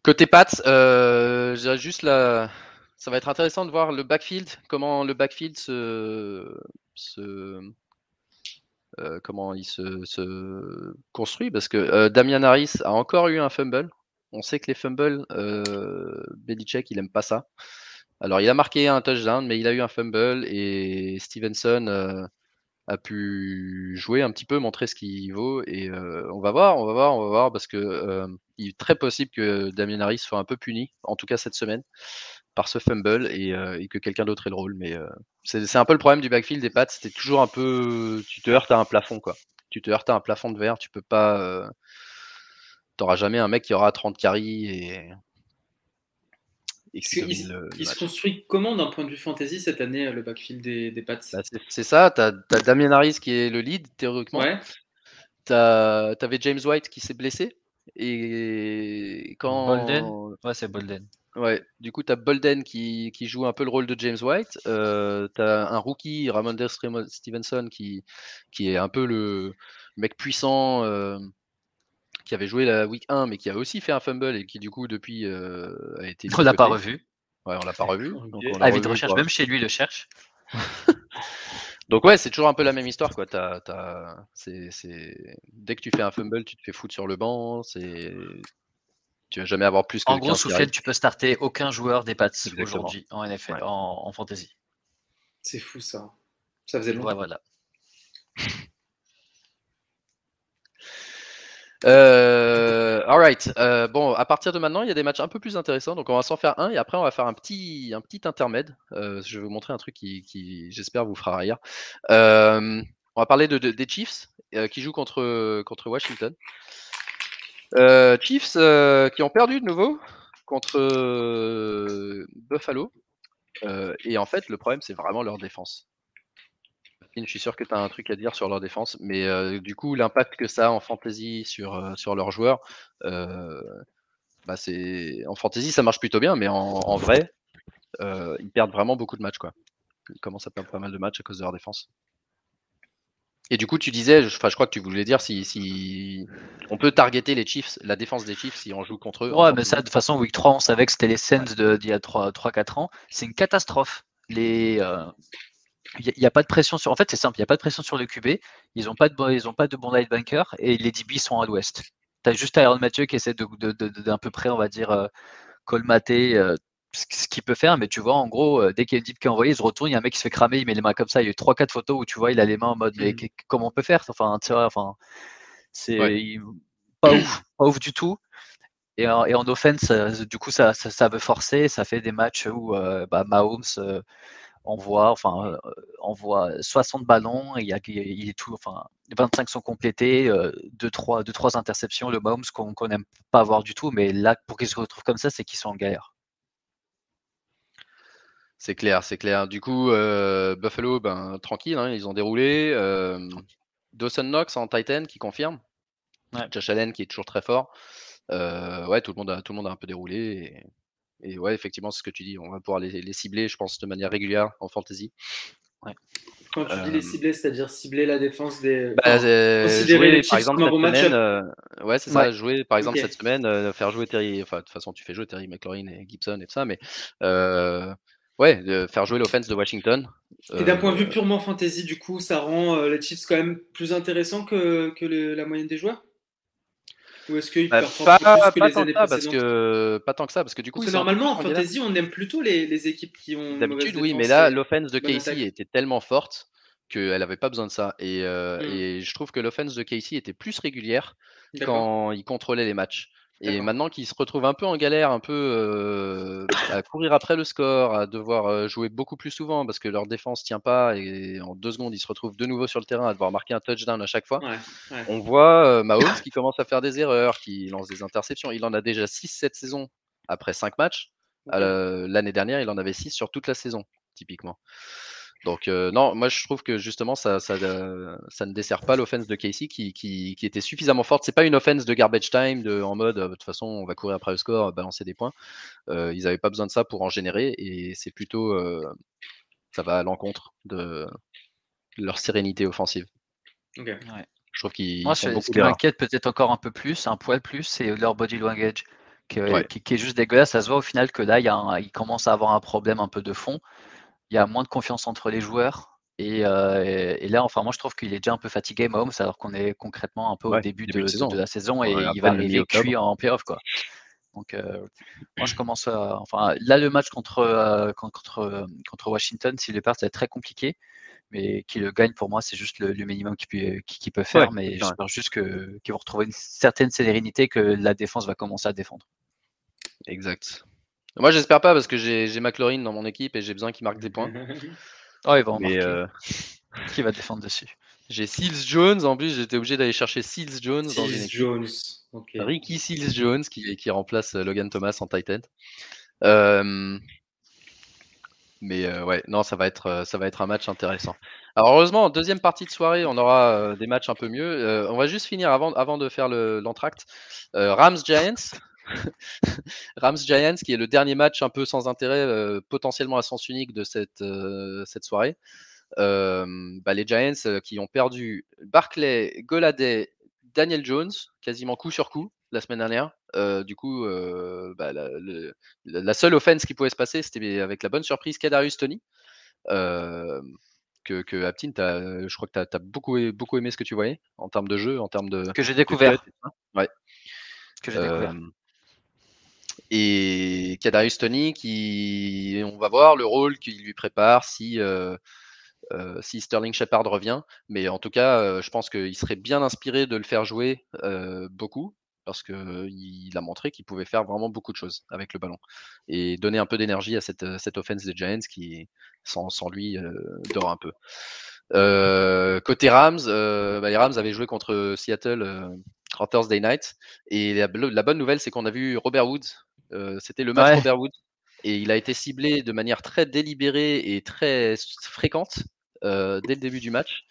Speaker 2: Côté Pats, euh, juste la... ça va être intéressant de voir le backfield, comment le backfield se, se... Euh, comment il se, se, construit, parce que euh, Damian Harris a encore eu un fumble on sait que les fumbles, euh, il aime pas ça. Alors, il a marqué un touchdown, mais il a eu un fumble et Stevenson euh, a pu jouer un petit peu, montrer ce qu'il vaut. Et euh, on va voir, on va voir, on va voir, parce que euh, il est très possible que Damien Harris soit un peu puni, en tout cas cette semaine, par ce fumble et, que quelqu'un d'autre ait le rôle. Mais c'est un peu le problème du backfield des Pats, c'était toujours un peu, tu te heurtes à un plafond, quoi. Tu te heurtes à un plafond de verre, tu peux pas t'auras jamais un mec qui aura 30 carries et qui
Speaker 1: il,
Speaker 2: le, le
Speaker 1: il se construit comment d'un point de vue fantasy cette année, le backfield des, des Pats?
Speaker 2: Bah, c'est- ça, tu as, Damien Harris qui est le lead théoriquement.
Speaker 1: Ouais,
Speaker 2: Tu avais James White qui s'est blessé. Et quand.
Speaker 3: Bolden Ouais, c'est Bolden.
Speaker 2: Ouais, du coup, tu as Bolden qui, qui joue un peu le rôle de James White. Euh, tu as un rookie, Ramondre Stevenson, qui, qui est un peu le mec puissant euh, qui avait joué la week 1, mais qui a aussi fait un fumble et qui, du coup, depuis, euh, a été.
Speaker 3: On l'a pas revu.
Speaker 2: Ouais, on l'a pas revu. Donc, on
Speaker 3: Avis de
Speaker 2: revu
Speaker 3: recherche, même chez lui, il le cherche. *laughs*
Speaker 2: Donc ouais, c'est toujours un peu la même histoire quoi. C'est, c'est- Dès que tu fais un fumble, tu te fais foutre sur le banc. C'est... Tu vas jamais avoir plus que
Speaker 3: En gros,
Speaker 2: 15
Speaker 3: sous
Speaker 2: arrivent.
Speaker 3: tu peux starter aucun joueur des Pats aujourd'hui en NFL,
Speaker 2: Ouais.
Speaker 3: en, en fantasy.
Speaker 1: c'est fou ça. Ça faisait longtemps.
Speaker 3: Ouais, voilà.
Speaker 2: Euh, alright. Euh, bon, à partir de maintenant, il y a des matchs un peu plus intéressants. Donc on va s'en faire un et après on va faire un petit, un petit intermède. Euh, je vais vous montrer un truc qui, j'espère, vous fera rire. Euh, on va parler de, de- des Chiefs euh, qui jouent contre, contre Washington. Euh, Chiefs qui ont perdu de nouveau contre Buffalo. Et en fait, le problème, c'est vraiment leur défense. Je suis sûr que tu as un truc à dire sur leur défense, mais euh, du coup, l'impact que ça a en fantasy sur, euh, sur leurs joueurs, euh, bah c'est en fantasy, ça marche plutôt bien, mais en, en vrai, euh, ils perdent vraiment beaucoup de matchs. Quoi. Ils commencent à perdre pas mal de matchs à cause de leur défense. Et du coup, tu disais, je, enfin, je crois que tu voulais dire si, si on peut targeter les Chiefs, la défense des Chiefs, si on joue contre eux.
Speaker 3: Ouais, mais ça, de toute façon, Week 3, on savait que c'était les Saints de- d'il y a 3-4 ans. C'est une catastrophe. Les, euh, il n'y a, pas de pression sur. En fait, c'est simple, il n'y a pas de pression sur le QB. Ils n'ont pas, de bon- ils ont pas de bons linebackers et les DB sont à l'ouest. Tu as juste Aaron Mathieu qui essaie de, de- de- de- d'un peu près, on va dire, euh, colmater euh, ce ce qu'il peut faire. Mais tu vois, en gros, euh, dès qu'il y a une DB qui est envoyée, il se retourne, il y a un mec qui se fait cramer, il met les mains comme ça. Il y a eu 3-4 photos où tu vois, il a les mains en mode, mais qu- comment on peut faire? Enfin, tu vois, enfin, c'est
Speaker 2: Ouais.
Speaker 3: pas ouf, pas ouf du tout. Et en, et en offense, du coup, ça, ça, ça veut forcer. Ça fait des matchs où bah, Mahomes envoie, enfin, euh, envoie 60 ballons. Et il, y a, il est tout, enfin, 25 sont complétés, 2-3 deux, trois interceptions. Le Mahomes qu'on n'aime pas avoir du tout. Mais là, pour qu'ils se retrouvent comme ça, c'est qu'ils sont en galère.
Speaker 2: C'est clair, c'est clair. Du coup, euh, Buffalo, ben, tranquille, hein, ils ont déroulé. Euh, Dawson Knox en Titan qui confirme.
Speaker 3: Ouais.
Speaker 2: Josh Allen qui est toujours très fort. Euh, ouais, tout le, monde a, tout le monde a un peu déroulé. Et, et ouais, effectivement, c'est ce que tu dis. On va pouvoir les, les cibler, je pense, de manière régulière en fantasy.
Speaker 1: Quand tu dis
Speaker 2: Euh,
Speaker 1: les cibler, c'est-à-dire cibler la défense des.
Speaker 2: Bah,
Speaker 1: enfin,
Speaker 2: euh,
Speaker 1: considérer
Speaker 2: jouer,
Speaker 1: les
Speaker 2: par
Speaker 1: Chiefs
Speaker 2: exemple,
Speaker 1: comme un bon
Speaker 2: semaine, euh, ouais, c'est ça,
Speaker 3: Ouais.
Speaker 2: jouer, par exemple, cette semaine, euh, faire jouer Terry, enfin, de toute façon, tu fais jouer Terry McLaurin et Gibson et tout ça, mais euh, ouais, de faire jouer l'offense de Washington.
Speaker 1: Et d'un point de
Speaker 2: Euh,
Speaker 1: vue purement fantasy, du coup, ça rend euh, les Chiefs quand même plus intéressants que, que le- la moyenne des joueurs? Ou est-ce qu'ils
Speaker 2: Bah, pas,
Speaker 1: plus que
Speaker 2: pas
Speaker 1: les
Speaker 2: tant
Speaker 1: années
Speaker 2: que ça, parce que pas tant que ça, parce que du coup,
Speaker 1: Parce que normalement, en fantasy, on aime plutôt les, les équipes qui ont.
Speaker 2: D'habitude, oui, mais là,
Speaker 1: et-
Speaker 2: l'offense de Casey était tellement forte qu'elle n'avait pas besoin de ça. Et, euh,
Speaker 1: Mm.
Speaker 2: et je trouve que l'offense de Casey était plus régulière quand il contrôlait les matchs. Et maintenant qu'il se retrouve un peu en galère, un peu euh, à courir après le score, à devoir euh, jouer beaucoup plus souvent parce que leur défense tient pas et en deux secondes ils se retrouvent de nouveau sur le terrain à devoir marquer un touchdown à chaque fois.
Speaker 1: Ouais, ouais.
Speaker 2: On voit euh, Mahomes qui commence à faire des erreurs, qui lance des interceptions. Il en a déjà 6 cette saison après 5 matchs. Euh, L'année dernière, il en avait 6 sur toute la saison, typiquement. Donc, euh, non, moi je trouve que justement, ça, ça, euh, ça ne dessert pas l'offense de Casey qui, qui, qui était suffisamment forte. C'est pas une offense de garbage time, de, en mode, euh, de toute façon, on va courir après le score, balancer des points. Euh, ils n'avaient pas besoin de ça pour en générer et c'est plutôt, euh, ça va à l'encontre de leur sérénité offensive.
Speaker 1: Ok.
Speaker 2: Je trouve qu'ils
Speaker 3: Moi,
Speaker 2: font
Speaker 3: ce, qui m'inquiète peut-être encore un peu plus, un poil plus, c'est leur body language qui, est-
Speaker 2: Ouais.
Speaker 3: qui- qui est juste dégueulasse. Ça se voit au final que là, il, y a un- il commence à avoir un problème un peu de fond. Il y a moins de confiance entre les joueurs. Et, euh, et- et là, enfin, moi, je trouve qu'il est déjà un peu fatigué, Mahomes, alors qu'on est concrètement un peu au
Speaker 2: Ouais,
Speaker 3: début
Speaker 2: début
Speaker 3: de,
Speaker 2: de saison.
Speaker 3: de la saison et il va arriver cuit en playoff, quoi. Donc, euh, moi, je commence à. Enfin, là, le match contre, euh, contre, contre Washington, s'il le perd, ça va être très compliqué. Mais qu'il le gagne, pour moi, c'est juste le, le minimum qu'il peut, qu'il- qu'il peut faire.
Speaker 2: Ouais,
Speaker 3: mais j'espère juste qu'ils vont retrouver une certaine sérénité, que la défense va commencer à défendre.
Speaker 2: Exact. Moi, j'espère pas parce que j'ai McLaurin dans mon équipe et j'ai besoin qu'il marque des points. *laughs*
Speaker 3: Oh, il va en
Speaker 2: Mais
Speaker 3: marquer.
Speaker 2: euh, *laughs*
Speaker 3: Qui va défendre dessus?
Speaker 2: j'ai Seals Jones. En plus, j'étais obligé d'aller chercher Seals Jones dans une
Speaker 1: Seals
Speaker 2: équipe.
Speaker 1: Jones. Ok.
Speaker 2: Ricky Seals Jones qui, qui remplace euh, Logan Thomas en Titan. mais ouais, non, ça va être, ça va être un match intéressant. Alors heureusement, en deuxième partie de soirée, on aura des matchs un peu mieux. on va juste finir avant, avant de faire l'entracte. Rams Giants. *laughs* Rams Giants, qui est le dernier match un peu sans intérêt, potentiellement à sens unique de cette, cette soirée. Bah, les Giants qui ont perdu Barclay, Goladay, Daniel Jones, quasiment coup sur coup la semaine dernière. du coup, bah, la, seule offense qui pouvait se passer, c'était avec la bonne surprise Kadarius Tony. que, que Aptin, je crois que tu as, beaucoup, beaucoup aimé ce que tu voyais en termes de jeu, en termes de.
Speaker 3: Que j'ai découvert.
Speaker 2: ouais.
Speaker 3: Que j'ai découvert.
Speaker 2: Et Kadarius Tony, qui, on va voir le rôle qu'il lui prépare si, si Sterling Shepard revient. Mais en tout cas, je pense qu'il serait bien inspiré de le faire jouer beaucoup parce qu'il a montré qu'il pouvait faire vraiment beaucoup de choses avec le ballon et donner un peu d'énergie à cette, cette offense des Giants qui, sans, sans lui, dort un peu. côté Rams, bah, les Rams avaient joué contre Seattle en Thursday night et la bonne nouvelle, c'est qu'on a vu Robert Woods. C'était le match Robert Woods et il a été ciblé de manière très délibérée et très fréquente dès le début du match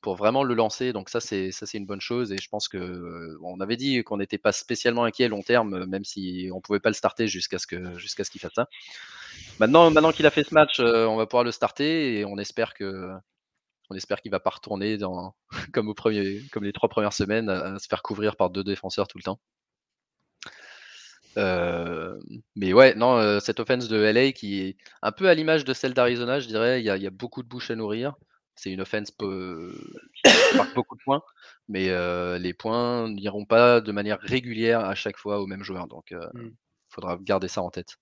Speaker 2: pour vraiment le lancer. Donc ça, c'est ça, c'est une bonne chose. Et je pense que on avait dit qu'on n'était pas spécialement inquiet à long terme, même si on pouvait pas le starter jusqu'à ce que jusqu'à ce qu'il fasse ça. Maintenant, maintenant qu'il a fait ce match, on va pouvoir le starter et on espère que on espère qu'il va pas retourner dans *laughs* comme au premier, comme les trois premières semaines, à, se faire couvrir par deux défenseurs tout le temps. Mais ouais, non, cette offense de LA qui est un peu à l'image de celle d'Arizona, je dirais, il y, a, il y a beaucoup de bouches à nourrir. C'est une offense qui marque beaucoup de points, mais les points n'iront pas de manière régulière à chaque fois au même joueur. Donc, il mmh. faudra garder ça en tête.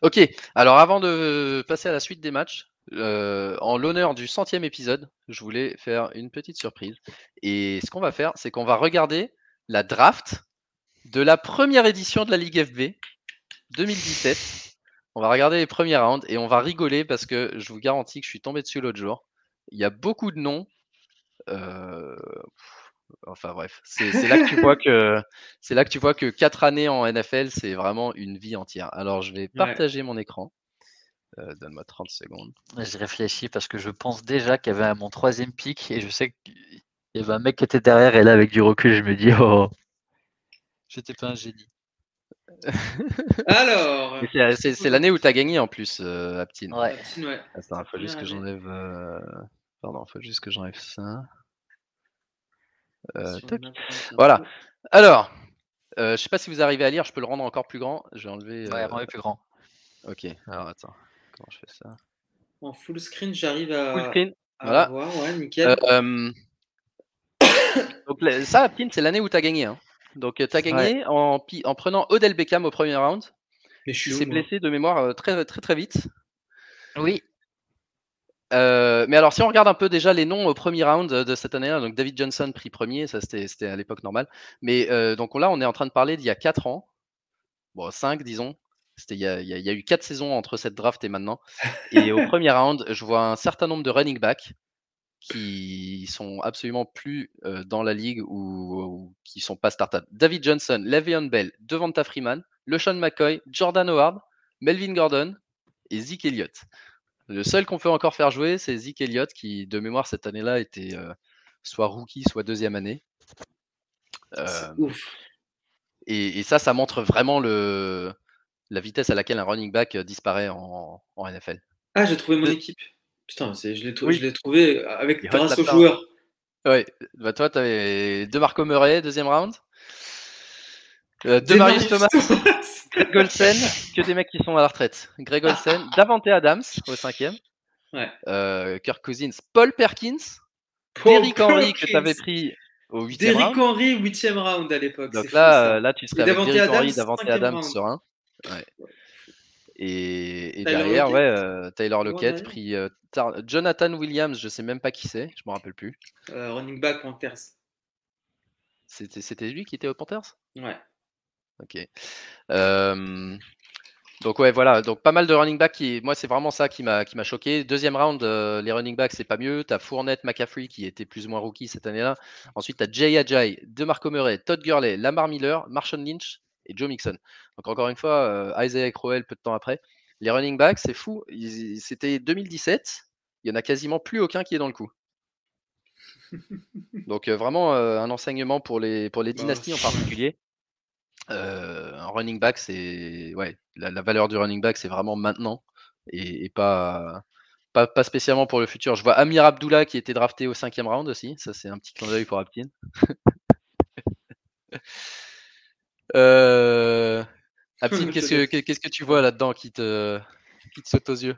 Speaker 2: Ok, alors avant de passer à la suite des matchs, en l'honneur du centième épisode, je voulais faire une petite surprise. Et ce qu'on va faire, c'est qu'on va regarder la draft de la première édition de la Ligue FB 2017 on va regarder les premiers rounds et on va rigoler parce que je vous garantis que je suis tombé dessus l'autre jour. Il y a beaucoup de noms. Euh, enfin bref, c'est là que tu vois que *laughs* c'est là que tu vois que quatre années en NFL, c'est vraiment une vie entière. Alors je vais partager mon écran. Euh, donne-moi 30 secondes.
Speaker 3: Je réfléchis parce que je pense déjà qu'il y avait mon troisième pic et je sais qu'il y avait un mec qui était derrière et là avec du recul je me dis oh j'étais pas un génie. *laughs*
Speaker 1: Alors.
Speaker 2: C'est l'année où tu as gagné en plus, euh, Aptine.
Speaker 3: Ouais.
Speaker 2: Attends, il faut juste que j'enlève. Euh... Pardon, faut juste que j'enlève ça. Euh, voilà. Alors, euh, je sais pas si vous arrivez à lire, je peux le rendre encore plus grand. Je vais enlever.
Speaker 3: Ouais, rendre plus grand.
Speaker 2: Ok, alors attends. Comment je fais ça?
Speaker 1: En full screen, j'arrive à.
Speaker 2: Full screen. voilà.
Speaker 1: Voir, ouais, nickel. *coughs*
Speaker 2: Donc, ça, Aptine, c'est l'année où tu as gagné. Hein. Donc, tu as gagné en, en, prenant Odell Beckham au premier round.
Speaker 1: Mais
Speaker 2: je s'est blessé de mémoire très, très, très vite.
Speaker 3: Oui.
Speaker 2: mais alors, si on regarde un peu déjà les noms au premier round de cette année-là, donc David Johnson pris premier, ça c'était à l'époque normal. Mais donc là, on est en train de parler d'il y a 4 ans, bon, 5 disons. Il y, a, il y, a eu 4 saisons entre cette draft et maintenant. Et au premier round, je vois un certain nombre de running backs qui sont absolument plus dans la ligue ou, qui sont pas start-up. David Johnson, Le'Veon Bell, Devonta Freeman, LeSean McCoy, Jordan Howard, Melvin Gordon et Zeke Elliott. Le seul qu'on peut encore faire jouer, c'est Zeke Elliott qui, de mémoire, cette année-là, était soit rookie, soit deuxième année.
Speaker 1: ouf.
Speaker 2: Et, ça, ça montre vraiment le, la vitesse à laquelle un running back disparaît en, en NFL.
Speaker 1: Ah, j'ai trouvé mon équipe. Putain, je l'ai trouvé avec grâce aux joueurs.
Speaker 2: Oui, bah toi, tu avais de Marco Murray, deuxième round. Euh, de Marius Thomas, *laughs* Greg Olsen, que des mecs qui sont à la retraite. Greg Olsen, Davante Adams au cinquième.
Speaker 1: Ouais.
Speaker 2: Euh, Kirk Cousins, Paul Perkins, Derrick Henry que tu avais pris au huitième round.
Speaker 1: Derrick Henry, huitième round à l'époque.
Speaker 2: Donc là, là, tu serais avec Derrick Henry, Davante Adams sur un. Ouais. Et, derrière, ouais, euh, Taylor Lockett, pris euh, Jonathan Williams, je sais même pas qui c'est, je me rappelle plus.
Speaker 1: Euh, running back Panthers.
Speaker 2: C'était lui qui était au Panthers?
Speaker 1: Ouais.
Speaker 2: Ok. donc ouais, voilà, donc pas mal de running back qui, moi c'est vraiment ça qui m'a qui m'a choqué. Deuxième round, les running backs c'est pas mieux. T'as Fournette, McCaffrey qui était plus ou moins rookie cette année-là. Ensuite t'as Jay Ajay, DeMarco Murray, Todd Gurley, Lamar Miller, Marshawn Lynch et Joe Mixon. Donc encore une fois, euh, Isaiah Crowell peu de temps après. Les running backs, c'est fou. C'était 2017. Il y en a quasiment plus aucun qui est dans le coup. *laughs* Donc vraiment un enseignement pour les, pour les bah, dynasties en particulier. un running back, c'est ouais, la, valeur du running back, c'est vraiment maintenant et, pas, pas, pas spécialement pour le futur. Je vois Amir Abdullah qui était drafté au cinquième round aussi. Ça, c'est un petit clin d'œil pour Aptin. *laughs* euh... *laughs* Qu'est-ce que, qu'est-ce que tu vois là-dedans qui te, qui te saute aux yeux?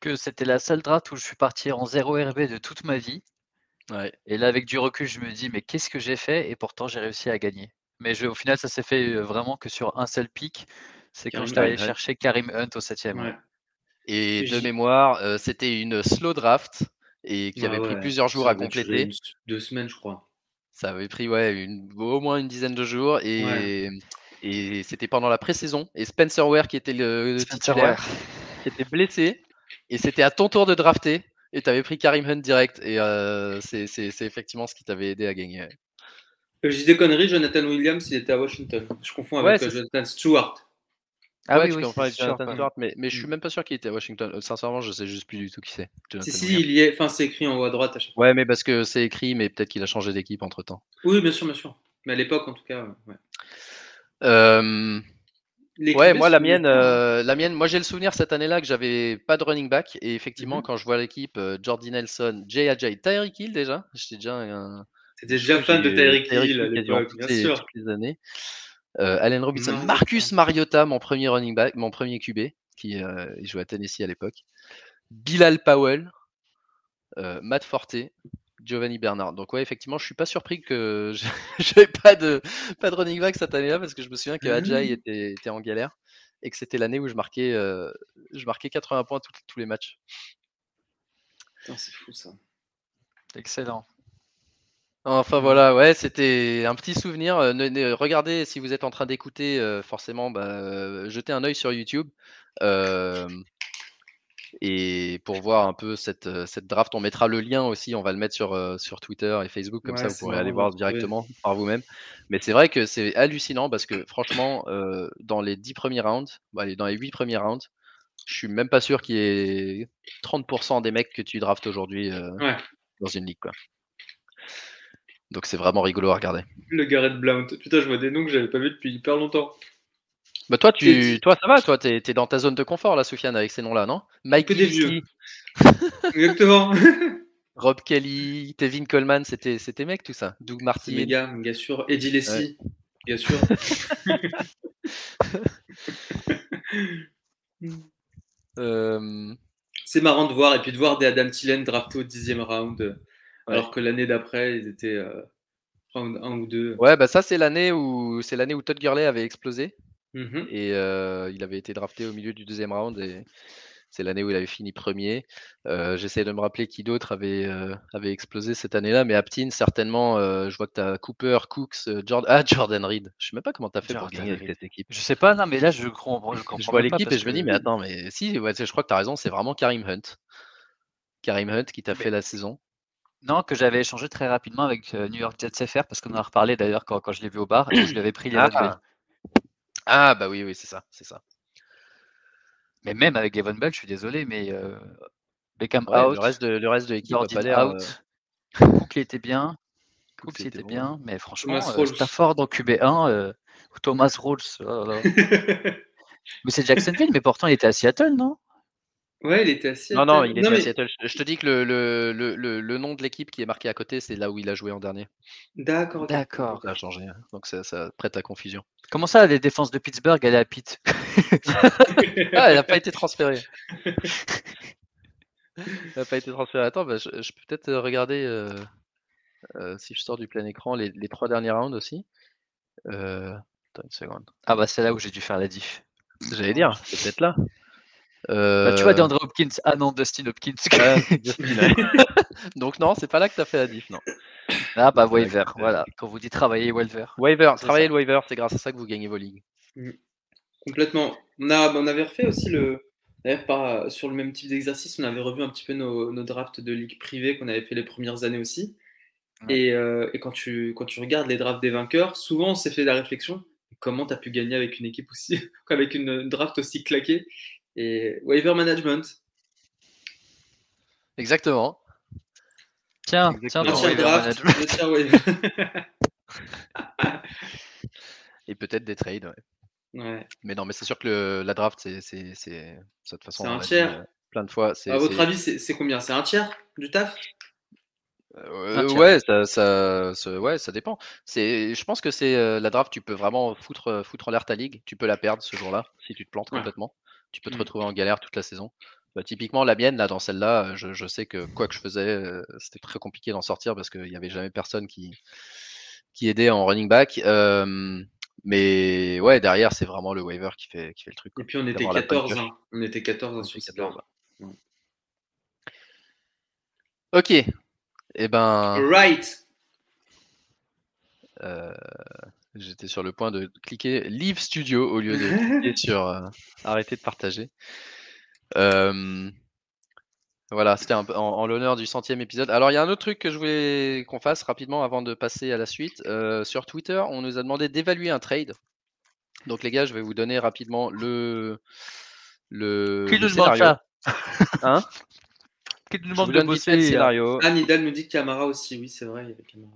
Speaker 3: Que c'était la seule draft où je suis parti en 0 RB de toute ma vie. Et là, avec du recul, je me dis, mais qu'est-ce que j'ai fait? Et pourtant, j'ai réussi à gagner. Mais je, au final, ça s'est fait vraiment que sur un seul pic. C'est quand je suis allé chercher Karim Hunt au 7
Speaker 2: Et de mémoire, c'était une slow draft et qui avait pris plusieurs jours à compléter.
Speaker 1: deux semaines, je crois.
Speaker 2: Ça avait pris ouais, une, au moins une dizaine de jours et, et c'était pendant la pré-saison. Et Spencer Ware, qui était le, titulaire, qui était blessé. Et c'était à ton tour de drafter. Et tu avais pris Karim Hunt direct. Et euh, c'est effectivement ce qui t'avait aidé à gagner.
Speaker 1: Euh, je dis des conneries, Jonathan Williams, il était à Washington. Je confonds avec euh, Jonathan Stewart.
Speaker 2: Ah oui, oui, avec Jonathan Stewart, mais, mais je suis mm. même pas sûr qu'il était à Washington. Sincèrement, je sais juste plus du tout qui c'est.
Speaker 1: Si, si, il y est. Enfin, c'est écrit en haut à droite à chaque
Speaker 2: fois. Ouais, mais parce que c'est écrit, mais peut-être qu'il a changé d'équipe entre temps.
Speaker 1: Oui, bien sûr, bien sûr. Mais à l'époque, en tout cas, ouais.
Speaker 2: Euh, ouais, moi la mienne, euh, la mienne, moi j'ai le souvenir cette année-là que j'avais pas de running back et effectivement mmh quand je vois l'équipe, euh, Jordi Nelson, Ajay, Tyreek Hill déjà, j'étais déjà un.
Speaker 1: C'était déjà fan de Tyreek Hill à l'époque, bien sûr.
Speaker 2: Toutes les années. Euh, Allen Robinson, Marcus Mariota, mon premier running back, mon premier QB, qui jouait à Tennessee à l'époque. Bilal Powell, Matt Forte, Giovanni Bernard. Donc ouais, effectivement, je suis pas surpris que *laughs* j'avais pas de pas de running back cette année-là parce que je me souviens que Ajay mmh. était, en galère et que c'était l'année où je marquais euh, je marquais 80 points tous les matchs.
Speaker 1: C'est fou ça.
Speaker 3: Excellent.
Speaker 2: Enfin voilà, ouais, c'était un petit souvenir. Euh, regardez si vous êtes en train d'écouter, euh, forcément, bah, jetez un œil sur YouTube. Et pour voir un peu cette, cette, draft, on mettra le lien aussi, on va le mettre sur, sur Twitter et Facebook, comme ça vous pourrez aller voir directement par vous-même. Mais c'est vrai que c'est hallucinant parce que franchement, dans les 10 premiers rounds, bah, dans les 8 premiers rounds, je suis même pas sûr qu'il y ait 30% des mecs que tu draftes aujourd'hui dans une ligue. Quoi. Donc c'est vraiment rigolo à regarder.
Speaker 1: Le Garrett Blount. Putain, je vois des noms que j'avais pas vu depuis hyper longtemps.
Speaker 2: Bah toi, tu, toi, ça va, toi, t'es es dans ta zone de confort là, Soufiane, avec ces noms-là, non?
Speaker 1: Mike des vieux. *laughs* Exactement. *laughs*
Speaker 2: Rob Kelly, Tevin Coleman, c'était c'était mec tout ça. Doug Martin.
Speaker 1: Méga, bien sûr. Eddie Lacy, bien sûr. *laughs*
Speaker 2: Euh,
Speaker 1: C'est marrant de voir et puis de voir des Adam Thielen draftés au dixième round, alors que l'année d'après ils étaient euh, 1 ou 2.
Speaker 2: Ouais, bah ça c'est l'année où c'est l'année où Todd Gurley avait explosé.
Speaker 1: Mmh
Speaker 2: et il avait été drafté au milieu du deuxième round et c'est l'année où il avait fini premier. J'essaie de me rappeler qui d'autre avait, avait explosé cette année-là, mais Aptin, certainement, je vois que tu as Cooper, Cooks, Jordan, ah, Jordan Reed. Je sais même pas comment tu as fait pour gagner avec cette équipe.
Speaker 3: Je sais pas, non, mais là, je comprends.
Speaker 2: Je, vois l'équipe et je me dis, mais attends, mais si, je crois que tu as raison, c'est vraiment Karim Hunt. Karim Hunt qui t'a fait la saison.
Speaker 3: Non, que j'avais échangé très rapidement avec New York Jets FR parce qu'on en a reparlé d'ailleurs quand, quand je l'ai vu au bar et je lui avais pris les ah.
Speaker 2: Ah bah oui, oui, c'est ça, c'est ça.
Speaker 3: Mais même avec Evan Bell, je suis désolé, mais euh, Beckham out.
Speaker 2: Le reste de, le reste de l'équipe a pas l'air.
Speaker 3: Out. Euh, Cook était bien. Cook était bien, mais franchement, euh, Stafford en QB1, euh, Thomas Rawls. Oh *laughs* mais c'est Jacksonville, mais pourtant il était à Seattle, non?
Speaker 1: Ouais, il était à Seattle.
Speaker 2: Non, non, il était à Seattle. Je te dis que le, le, le, le nom de l'équipe qui est marqué à côté, c'est là où il a joué en dernier.
Speaker 1: D'accord.
Speaker 3: D'accord.
Speaker 2: Ça a changé, hein. donc ça, ça, prête à confusion.
Speaker 3: Comment ça, les défenses de Pittsburgh, elle est à Pitt? *laughs*
Speaker 2: Ah, Elle n'a pas été transférée. *laughs* elle n'a pas été transférée. Attends, bah, je, peux peut-être regarder euh, euh, si je sors du plein écran les, les trois derniers rounds aussi. Euh, attends une seconde.
Speaker 3: Ah bah c'est là où j'ai dû faire la diff.
Speaker 2: J'allais dire, c'est peut-être là.
Speaker 3: Bah, tu vois, euh, DeAndre Hopkins. Ah non, Dustin Hopkins. *laughs*
Speaker 2: Donc non, c'est pas là que tu as fait la diff, non.
Speaker 3: Ah bah waiver, voilà. Quand vous dites travailler waiver.
Speaker 2: Waiver, travailler le waiver, c'est grâce à ça que vous gagnez vos ligues. Mm.
Speaker 1: Complètement. On, a, on avait refait aussi le. D'ailleurs, pas sur le même type d'exercice, on avait revu un petit peu nos, nos drafts de ligues privées qu'on avait fait les premières années aussi. Et, euh, et, quand, tu, quand tu regardes les drafts des vainqueurs, souvent on s'est fait la réflexion comment tu as pu gagner avec une équipe aussi, *laughs* avec une draft aussi claquée? Et waiver management.
Speaker 2: Exactement.
Speaker 3: Tiens, tiens,
Speaker 1: draft, *laughs*
Speaker 2: Et peut-être des trades,
Speaker 1: ouais.
Speaker 2: Mais non, mais c'est sûr que la draft, c'est, de toute façon.
Speaker 1: C'est un tiers.
Speaker 2: Euh, plein de fois.
Speaker 1: à votre avis, c'est, combien? C'est un tiers du taf?
Speaker 2: Euh, ouais, ça, ça, ouais, ça dépend. C'est, je pense que c'est euh, la draft, tu peux vraiment foutre, foutre en l'air ta ligue. Tu peux la perdre ce jour-là si tu te plantes complètement. Tu peux te mmh. retrouver en galère toute la saison. Bah, typiquement, la mienne, là, dans celle-là, je, je, sais que quoi que je faisais, c'était très compliqué d'en sortir parce qu'il n'y avait jamais personne qui, qui aidait en running back. mais ouais, derrière, c'est vraiment le waiver qui fait, qui fait le truc.
Speaker 1: Et puis on était 14, hein. on était 14 sur 14.
Speaker 2: Ok. Et eh ben.
Speaker 1: Right.
Speaker 2: Euh, j'étais sur le point de cliquer Leave Studio au lieu de cliquer *laughs* sur euh, Arrêter de partager. voilà, c'était en, l'honneur du centième épisode. Alors, il y a un autre truc que je voulais qu'on fasse rapidement avant de passer à la suite. Euh, sur Twitter, on nous a demandé d'évaluer un trade. Donc, les gars, je vais vous donner rapidement le. le
Speaker 3: Qui nous demande ça?
Speaker 2: Hein?
Speaker 3: Qui nous demande de bosser le
Speaker 2: scénario
Speaker 1: Ah, Nidal nous dit Camara aussi. Oui, c'est vrai, il y avait Camara.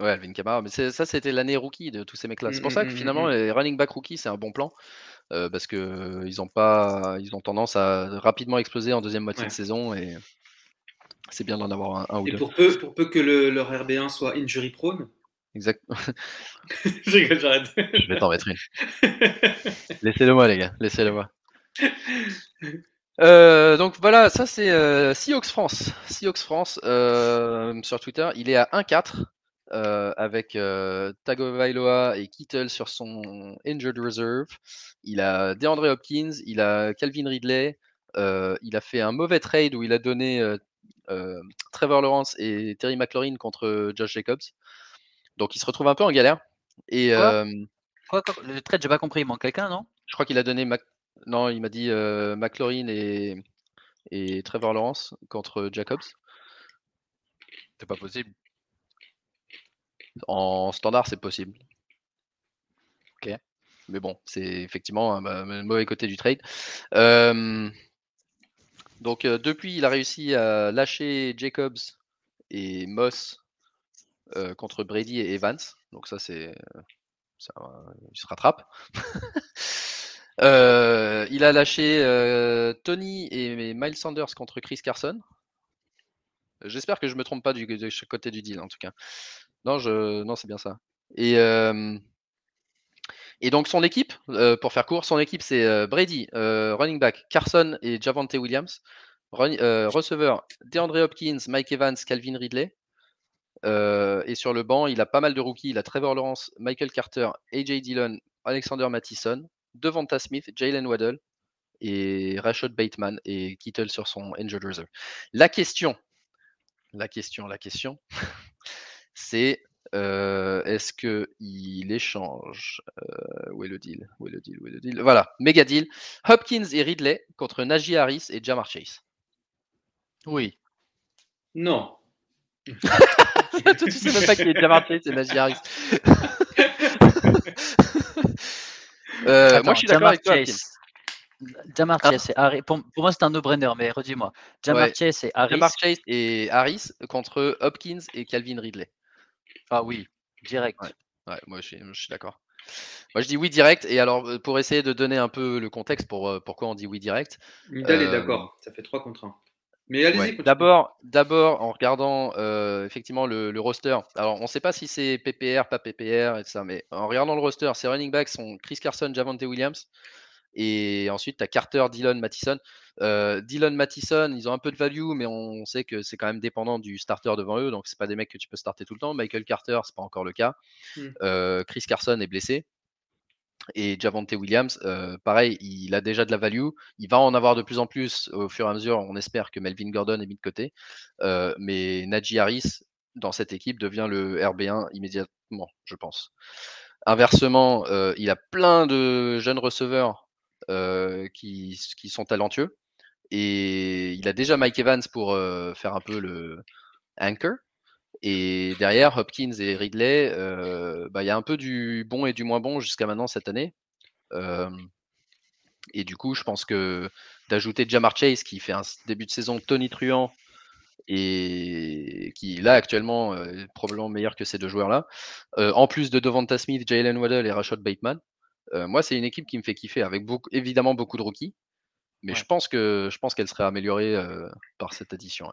Speaker 2: Ouais, Alvin Kamara, mais ça c'était l'année rookie de tous ces mecs-là. C'est pour mmh, ça que mmh, mmh, finalement les running back rookie c'est un bon plan parce que ils ont pas, ils ont tendance à rapidement exploser en deuxième moitié de saison et c'est bien d'en avoir un, ou
Speaker 1: et
Speaker 2: deux.
Speaker 1: Pour peu, pour peu que le, leur RB1 soit injury prone.
Speaker 2: Exact. *laughs*
Speaker 1: j'arrête.
Speaker 2: Je vais t'en mettre une. Laissez-le moi les gars, laissez-le moi. Euh, donc voilà, ça c'est euh, Seahawks France. Seahawks France euh, sur Twitter, il est à 1-4 euh, avec euh, Tagovailoa et Kittle sur son injured reserve. Il a DeAndre Hopkins, il a Calvin Ridley. Euh, il a fait un mauvais trade où il a donné Trevor Lawrence et Terry McLaurin contre Josh Jacobs. Donc il se retrouve un peu en galère. Et
Speaker 3: Quoi, le trade, j'ai pas compris. Il manque quelqu'un, non?
Speaker 2: Je crois qu'il a donné non, il m'a dit McLaurin et, et Trevor Lawrence contre Jacobs.
Speaker 3: C'est pas possible.
Speaker 2: En standard, c'est possible. Mais bon, c'est effectivement un, mauvais côté du trade. donc, depuis, il a réussi à lâcher Jacobs et Moss contre Brady et Evans. Donc, ça, c'est. il se rattrape. *laughs* il a lâché Tony et Miles Sanders contre Chris Carson. J'espère que je me trompe pas du, de côté du deal en tout cas. Non, je... non c'est bien ça. Et, donc son équipe, pour faire court, son équipe c'est Brady, running back, Carson et Javante Williams. receveur, DeAndre Hopkins, Mike Evans, Calvin Ridley. et sur le banc, il a pas mal de rookies. Il a Trevor Lawrence, Michael Carter, AJ Dillon, Alexander Mattison, Devonta Smith, Jalen Waddell et Rashad Bateman et Kittle sur son injured reserve. La question, la question, la question, c'est est-ce qu'il échange Où est le deal Où est le deal Où est le deal? Voilà, méga deal. Hopkins et Ridley contre Najee Harris et Jamar Chase.
Speaker 3: Oui.
Speaker 1: Non.
Speaker 2: tu sais même pas qui est Jamar Chase et Najee Harris. *laughs* moi, je suis d'accord avec toi.
Speaker 3: Jamar ah. Chase et Harris. Pour, moi, c'est un no-brainer, mais redis-moi. Jamar Chase et Harris.
Speaker 2: Jamar Chase et Harris contre Hopkins et Calvin Ridley.
Speaker 3: Ah oui, direct.
Speaker 2: Ouais, moi, je suis, je suis d'accord. Moi, je dis oui direct. Et alors, pour essayer de donner un peu le contexte pour pourquoi on dit oui direct.
Speaker 1: Nidal est d'accord. Ça fait 3 contre 1. Mais allez-y.
Speaker 2: d'abord, d'abord, en regardant effectivement le, roster. Alors, on ne sait pas si c'est PPR, pas PPR et ça, mais en regardant le roster, ces running backs sont Chris Carson, Javante Williams. Et ensuite, tu as Carter, Dillon, Mattison. Euh, Dillon, Mattison, ils ont un peu de value, mais on sait que c'est quand même dépendant du starter devant eux. Donc, c'est pas des mecs que tu peux starter tout le temps. Michael Carter, c'est pas encore le cas. Mmh. Euh, Chris Carson est blessé. Et Javante Williams, euh, pareil, il a déjà de la value. Il va en avoir de plus en plus au fur et à mesure. On espère que Melvin Gordon est mis de côté. mais Najee Harris, dans cette équipe, devient le RB1 immédiatement, je pense. Inversement, il a plein de jeunes receveurs euh, qui, sont talentueux. Et il a déjà Mike Evans pour euh, faire un peu le anchor. Et derrière, Hopkins et Ridley, bah, il y a un peu du bon et du moins bon jusqu'à maintenant cette année. et du coup, je pense que d'ajouter Jamar Chase qui fait un début de saison Tony Truant et qui là actuellement est probablement meilleur que ces deux joueurs-là. en plus de Devonta Smith, Jalen Waddell et Rashad Bateman, moi c'est une équipe qui me fait kiffer avec beaucoup, évidemment beaucoup de rookies, mais je pense que je pense qu'elle serait améliorée par cette addition.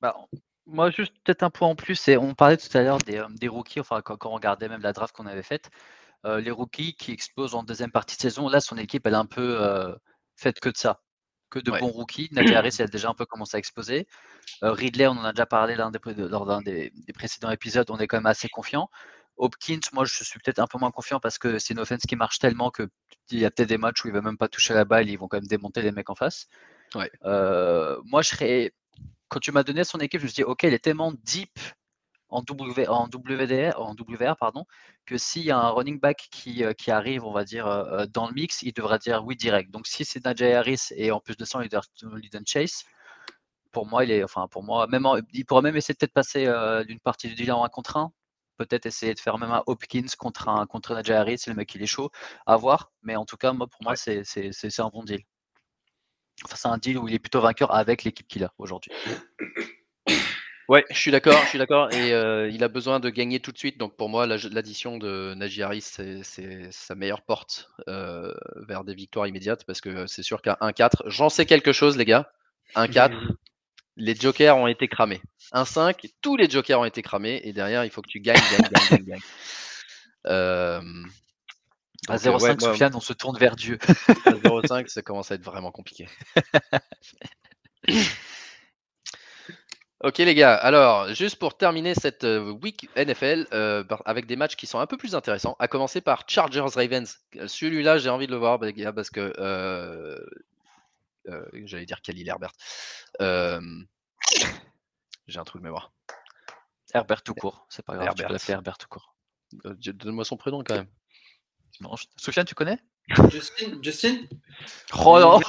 Speaker 3: Bah, moi juste peut-être un point en plus, on parlait tout à l'heure des, des, rookies, enfin quand, on regardait même la draft qu'on avait faite, les rookies qui explosent en deuxième partie de saison, là son équipe elle est un peu faite que de ça que de bons rookies. Najee Harris, il a déjà un peu commencé à exploser. Euh, Ridley, on en a déjà parlé lors d'un des, précédents épisodes, on est quand même assez confiant. Hopkins, moi je suis peut-être un peu moins confiant parce que c'est une offense qui marche tellement que il y a peut-être des matchs où il va même pas toucher la balle, ils vont quand même démonter les mecs en face. Euh, moi je serais, quand tu m'as donné son équipe, je me suis dit ok, il est tellement deep en, w, en, WDR, en WR, pardon, que s'il y a un running back qui, euh, qui, arrive, on va dire, euh, dans le mix, il devra dire oui direct. Donc si c'est Najee Harris et en plus de ça, il donne Chase, pour moi, il est, enfin pour moi, même il pourra même essayer de peut-être passer euh, d'une partie du deal en 1 contre 1. Peut-être essayer de faire même un Hopkins contre un contre Najee Harris, le mec il est chaud, à voir. Mais en tout cas, moi, pour moi, c'est un bon deal. Enfin, c'est un deal où il est plutôt vainqueur avec l'équipe qu'il a aujourd'hui.
Speaker 2: Ouais, je suis d'accord, je suis d'accord. Et euh, il a besoin de gagner tout de suite. Donc pour moi, l'addition de Najee Harris, c'est sa meilleure porte euh, vers des victoires immédiates parce que c'est sûr qu'à 1-4, j'en sais quelque chose, les gars. 1-4, *laughs* les jokers ont été cramés. 1-5, tous les jokers ont été cramés. Et derrière, il faut que tu gagnes, gagnes, gagnes, gagnes, gagnes. *laughs*
Speaker 3: Euh, à 0,5, Sofiane, on se tourne vers Dieu. *laughs*
Speaker 2: à 0,5, ça commence à être vraiment compliqué. *laughs* Ok les gars, alors juste pour terminer cette euh, week NFL euh, avec des matchs qui sont un peu plus intéressants, à commencer par Chargers Ravens. Celui-là j'ai envie de le voir les gars, parce que euh, j'allais dire Khalil Herbert. j'ai un trou de mémoire.
Speaker 3: Herbert tout court, c'est pas grave. Herbert. Tu Herbert tout court.
Speaker 2: Donne-moi son prénom quand même.
Speaker 3: Non, Sofiane, tu connais?
Speaker 1: Justin Justin?
Speaker 2: Oh non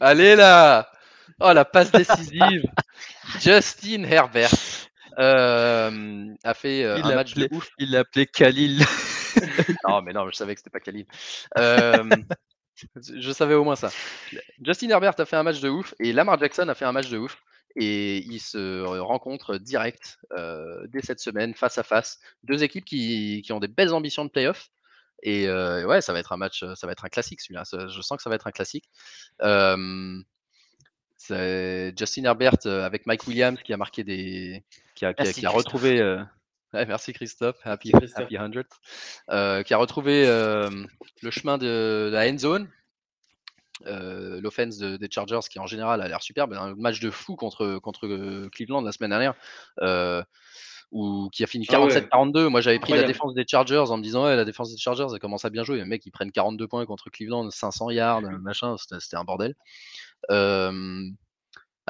Speaker 2: Allez là Oh, la passe décisive. *laughs* Justin Herbert euh, a fait euh, un match de ouf.
Speaker 3: Il l'a appelé Khalil. *laughs*
Speaker 2: non, mais non, je savais que c'était pas Khalil. Euh, *laughs* je savais au moins ça. Justin Herbert a fait un match de ouf et Lamar Jackson a fait un match de ouf. Et ils se rencontrent direct dès cette semaine, face à face. Deux équipes qui, qui ont des belles ambitions de playoff. Et ouais, ça va être un match, ça va être un classique celui-là. Je sens que ça va être un classique. C'est Justin Herbert euh, avec Mike Williams qui a marqué des. qui a, qui a, retrouvé. Euh, merci Christophe, Happy, Happy 100. Euh, qui a retrouvé le chemin de, la end zone. L'offense des Chargers qui en général a l'air superbe. Un match de fou contre, contre Cleveland la semaine dernière. Ou qui a fini 47-42. Ah Moi, j'avais pris la défense des Chargers en me disant, ouais, la défense des Chargers, elle commence à bien jouer. Les mecs, ils prennent 42 points contre Cleveland, 500 yards, *laughs* machin, c'était un bordel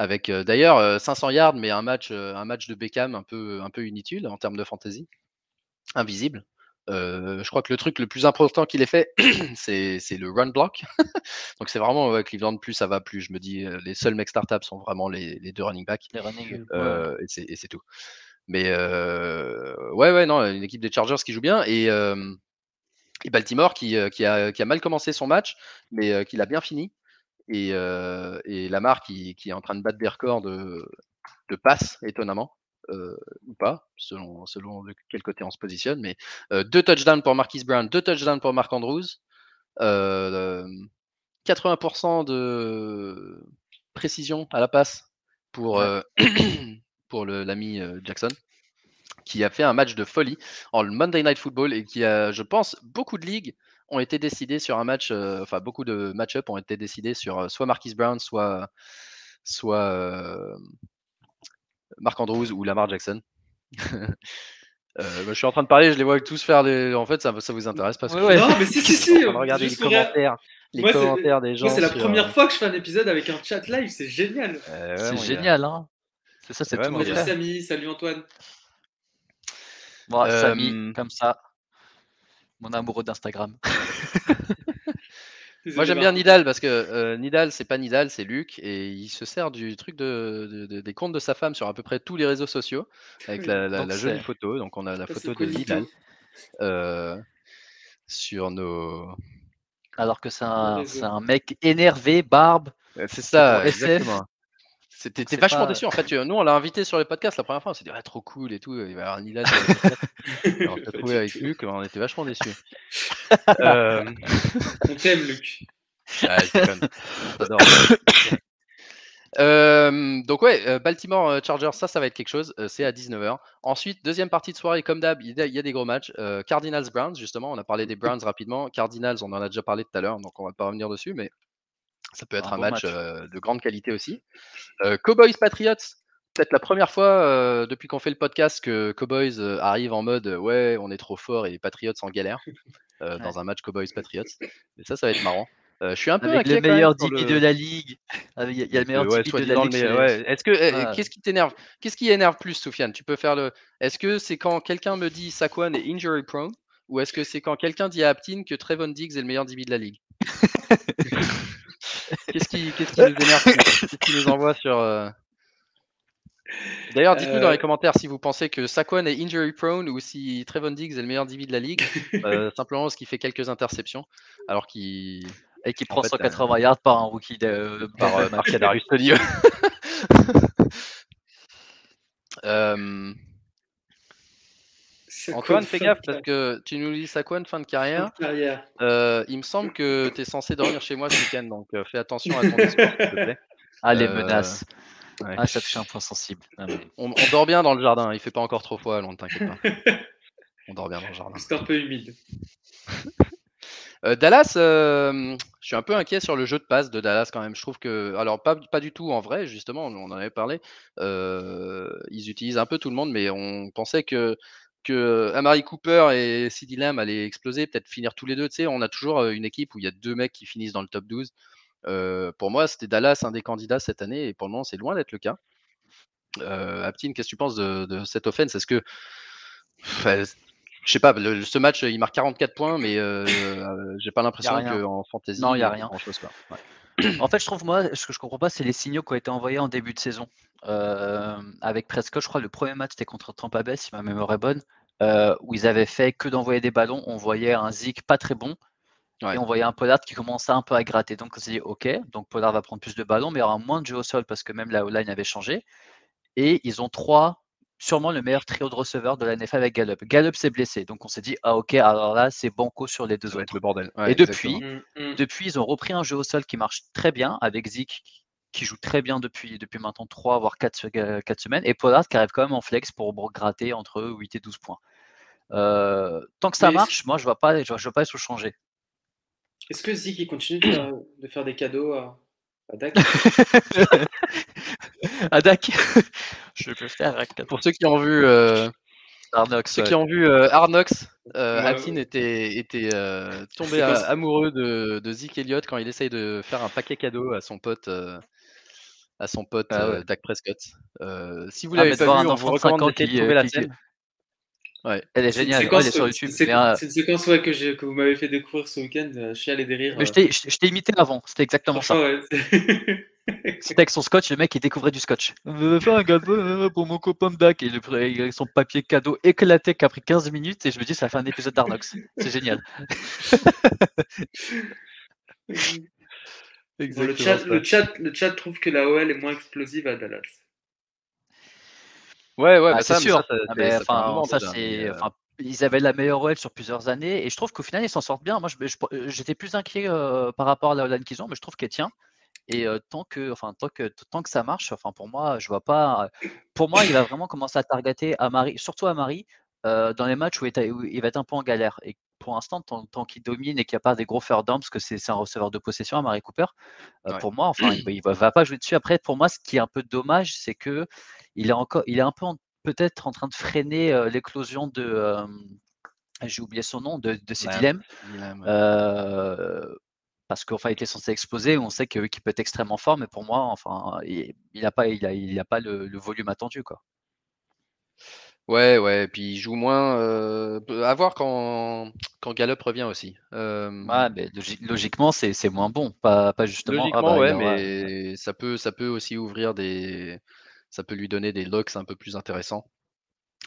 Speaker 2: avec d'ailleurs 500 yards, mais un match, un match de Beckham un peu, un peu inutile en termes de fantasy, invisible. je crois que le truc le plus important qu'il ait fait, *clears throat* c'est le run block. *laughs* Donc c'est vraiment Cleveland, plus ça va, plus je me dis les seuls mecs startups sont vraiment les, les deux running backs. Et c'est tout. Mais ouais, ouais, non, une équipe des Chargers qui joue bien et, et Baltimore qui, qui, a, qui, a, mal commencé son match, mais qui l'a bien fini. Et, euh, et Lamar qui, qui, est en train de battre des records de, de passes, étonnamment. Euh, ou pas, selon, selon de quel côté on se positionne. Mais euh, deux touchdowns pour Marquis Brown, deux touchdowns pour Mark Andrews. 80% de précision à la passe pour, *clears throat* pour l'ami Jackson, qui a fait un match de folie en Monday Night Football et qui a, je pense, beaucoup de ligues ont été décidés sur un match, euh, enfin beaucoup de match-up ont été décidés sur euh, soit Marquis Brown, soit, soit euh, Marc Andrews ou Lamar Jackson. *laughs* Bah, je suis en train de parler, je les vois tous faire des. En fait, ça, ça vous intéresse parce que.
Speaker 1: Non, mais si, si, si.
Speaker 2: Regardez les commentaires, les commentaires des gens.
Speaker 1: c'est la première fois que je fais un épisode avec un chat live, c'est génial.
Speaker 3: c'est génial, hein. C'est ça, c'est tout.
Speaker 1: Salut Samy, salut Antoine.
Speaker 3: Bon, Samy, comme ça mon amoureux d'Instagram. *laughs*
Speaker 2: Moi j'aime bien Nidal parce que euh, Nidal c'est pas Nidal, c'est Luc et il se sert du truc de, des comptes de sa femme sur à peu près tous les réseaux sociaux avec la, jolie photo. Donc on a la photo de Nidal euh, sur nos.
Speaker 3: Alors que c'est un, un, mec énervé, barbe.
Speaker 2: C'est ça, exactement. C'était vachement déçu en fait. Nous, on l'a invité sur les podcasts la première fois. On s'est dit, ah, trop cool et tout. Il va y avoir Nidal. *laughs* on s'est trouvé avec Luc. On était vachement déçus. *laughs*
Speaker 1: euh... On t'aime, Luc. Ah,
Speaker 2: euh, donc ouais, euh, Baltimore euh, Chargers, ça, ça va être quelque chose. c'est à 19h. Ensuite, deuxième partie de soirée, comme d'hab, il y, a des gros matchs. Cardinals Browns, justement, on a parlé des Browns rapidement. Cardinals, on en a déjà parlé tout à l'heure, donc on va pas revenir dessus, mais ça peut être un, match, de grande qualité aussi. Cowboys Patriots, peut-être la première fois depuis qu'on fait le podcast que Cowboys arrive en mode ouais, on est trop fort et les Patriots en galère *laughs* dans un match Cowboys Patriots. Et ça, ça va être marrant. je suis un peu
Speaker 3: Avec
Speaker 2: inquiet
Speaker 3: le meilleur DB de la ligue. Il y a le meilleur DB de la ligue.
Speaker 2: Est-ce que eh, qu'est-ce qui t'énerve Qu'est-ce qui énerve plus, Soufiane Tu peux faire le. Est-ce que c'est quand quelqu'un me dit Saquon est injury prone ou est-ce que c'est quand quelqu'un dit à Aptin que Trevon Diggs est le meilleur DB de la ligue? *laughs* Qu'est-ce qui, qu qui, nous énerve Qu'est-ce qui nous envoie sur. Euh, D'ailleurs, dites-nous dans les euh. commentaires si vous pensez que Saquon est injury prone ou si Trevon Diggs est le meilleur DB de la ligue. *laughs* euh, simplement parce qu'il fait quelques interceptions alors qu'il.
Speaker 3: Et qui prend 180 yards par un rookie de,
Speaker 2: par euh, *laughs* Marcadarius Tony. euh, Antoine, fais gaffe parce que tu nous dis Saquon fin de carrière? Euh, il me semble que tu es censé dormir chez moi ce week-end, donc euh, fais attention à ton discours, s'il te plaît. *laughs*
Speaker 3: Ah, les euh, menaces. Ah, ça touche un point sensible. Ah,
Speaker 2: on, dort bien dans le jardin, il fait pas encore trop froid, alors ne t'inquiète pas. *laughs* on dort bien dans le jardin.
Speaker 1: C'est un peu humide. *laughs*
Speaker 2: Dallas, je suis un peu inquiet sur le jeu de passe de Dallas quand même. Je trouve que, alors pas, pas du tout en vrai, justement, on en avait parlé. ils utilisent un peu tout le monde, mais on pensait que que Amari Cooper et CeeDee Lamb allaient exploser, peut-être finir tous les deux. Tu sais, on a toujours une équipe où il y a deux mecs qui finissent dans le top 12. pour moi, c'était Dallas un des candidats cette année, et pour le moment, c'est loin d'être le cas. Euh, Aptine, qu'est-ce que tu penses de, cette offense? Est-ce que. je sais pas, ce match, il marque 44 points, mais j'ai pas l'impression qu'en fantasy,
Speaker 3: non, il n'y a rien. Grand-chose, en fait, je trouve, moi, ce que je comprends pas, c'est les signaux qui ont été envoyés en début de saison. Euh, avec Prescott, je crois, le premier match, c'était contre Tampa Bay, si ma mémoire est bonne, euh, où ils avaient fait que d'envoyer des ballons. On voyait un Zik pas très bon. Et on voyait un Pollard qui commençait un peu à gratter. Donc on s'est dit, OK, donc Pollard va prendre plus de ballons, mais il y aura moins de jeu au sol parce que même la O-line avait changé. Et ils ont trois, sûrement le meilleur trio de receveurs de la NFL avec Gallup. Gallup s'est blessé. Donc on s'est dit, ah OK, alors là, c'est banco sur les deux
Speaker 2: Ça
Speaker 3: autres.
Speaker 2: le bordel.
Speaker 3: et depuis, mm, mm. depuis, ils ont repris un jeu au sol qui marche très bien avec Zik qui joue très bien depuis, depuis maintenant 3 voire 4, 4 semaines, et Pollard qui arrive quand même en flex pour gratter entre 8 et 12 points. Euh, tant que ça marche, moi je ne vois pas, je, vois pas se changer.
Speaker 1: Est-ce que Zik continue de faire, des cadeaux à, à Dak
Speaker 3: À Dak
Speaker 2: Je peux faire. Pour ceux qui ont vu euh, Arnox, ceux qui ont vu euh, Arnox, euh, était, était tombé amoureux de, de Zeke Elliott quand il essaye de faire un paquet cadeau à son pote à son pote ah euh, Dak Prescott. Euh, si vous ah, l'avez pas vu, on vous recommande de trouver la scène.
Speaker 3: Ouais. Elle est géniale, elle est sur YouTube.
Speaker 1: C'est une séquence ouais, que, que, vous m'avez fait découvrir ce week-end, je suis allé des rires.
Speaker 3: Mais je t'ai imité avant, c'était exactement ça. Ouais, c'était avec son scotch, le mec il découvrait du scotch. *laughs* Faire un gâteau pour mon copain de Dak et avec son papier cadeau éclaté qu'après 15 minutes et je me dis ça fait un épisode d'Arnox. C'est génial. *laughs*
Speaker 1: le, chat, le, chat, le, chat, trouve que la OL est moins explosive à Dallas.
Speaker 2: Ouais, ouais,
Speaker 3: ah, bah c'est sûr. ils avaient la meilleure OL sur plusieurs années et je trouve qu'au final ils s'en sortent bien. Moi, j'étais plus inquiet euh, par rapport à la OL qu'ils ont, mais je trouve qu'elle tient. Et euh, tant que, enfin, tant que, tant que ça marche, enfin, pour moi, je vois pas. Pour moi, il va vraiment commencer à targeter à Marie, surtout à Marie, euh, dans les matchs où il, où il, va être un peu en galère. Et pour l'instant, tant, qu'il domine et qu'il n'y a pas des gros fair parce que c'est un receveur de possession à Marie Cooper, euh, pour moi, enfin, il ne va, pas jouer dessus. Après, pour moi, ce qui est un peu dommage, c'est que il est encore, il est un peu peut-être en train de freiner euh, l'éclosion de, euh, j'ai oublié son nom, de, de parce qu'enfin, il était censé exploser. On sait qu'il peut être extrêmement fort, mais pour moi, enfin, il n'a pas, il a, il a pas le, le volume attendu, quoi.
Speaker 2: Ouais, ouais, puis il joue moins. euh, à voir quand, quand Gallup revient aussi. Euh,
Speaker 3: Ouais, mais logi- logiquement, c'est c'est moins bon. Pas, pas justement. ah bah,
Speaker 2: ouais, mais ça peut, ça peut aussi ouvrir des. Ça peut lui donner des looks un peu plus intéressants.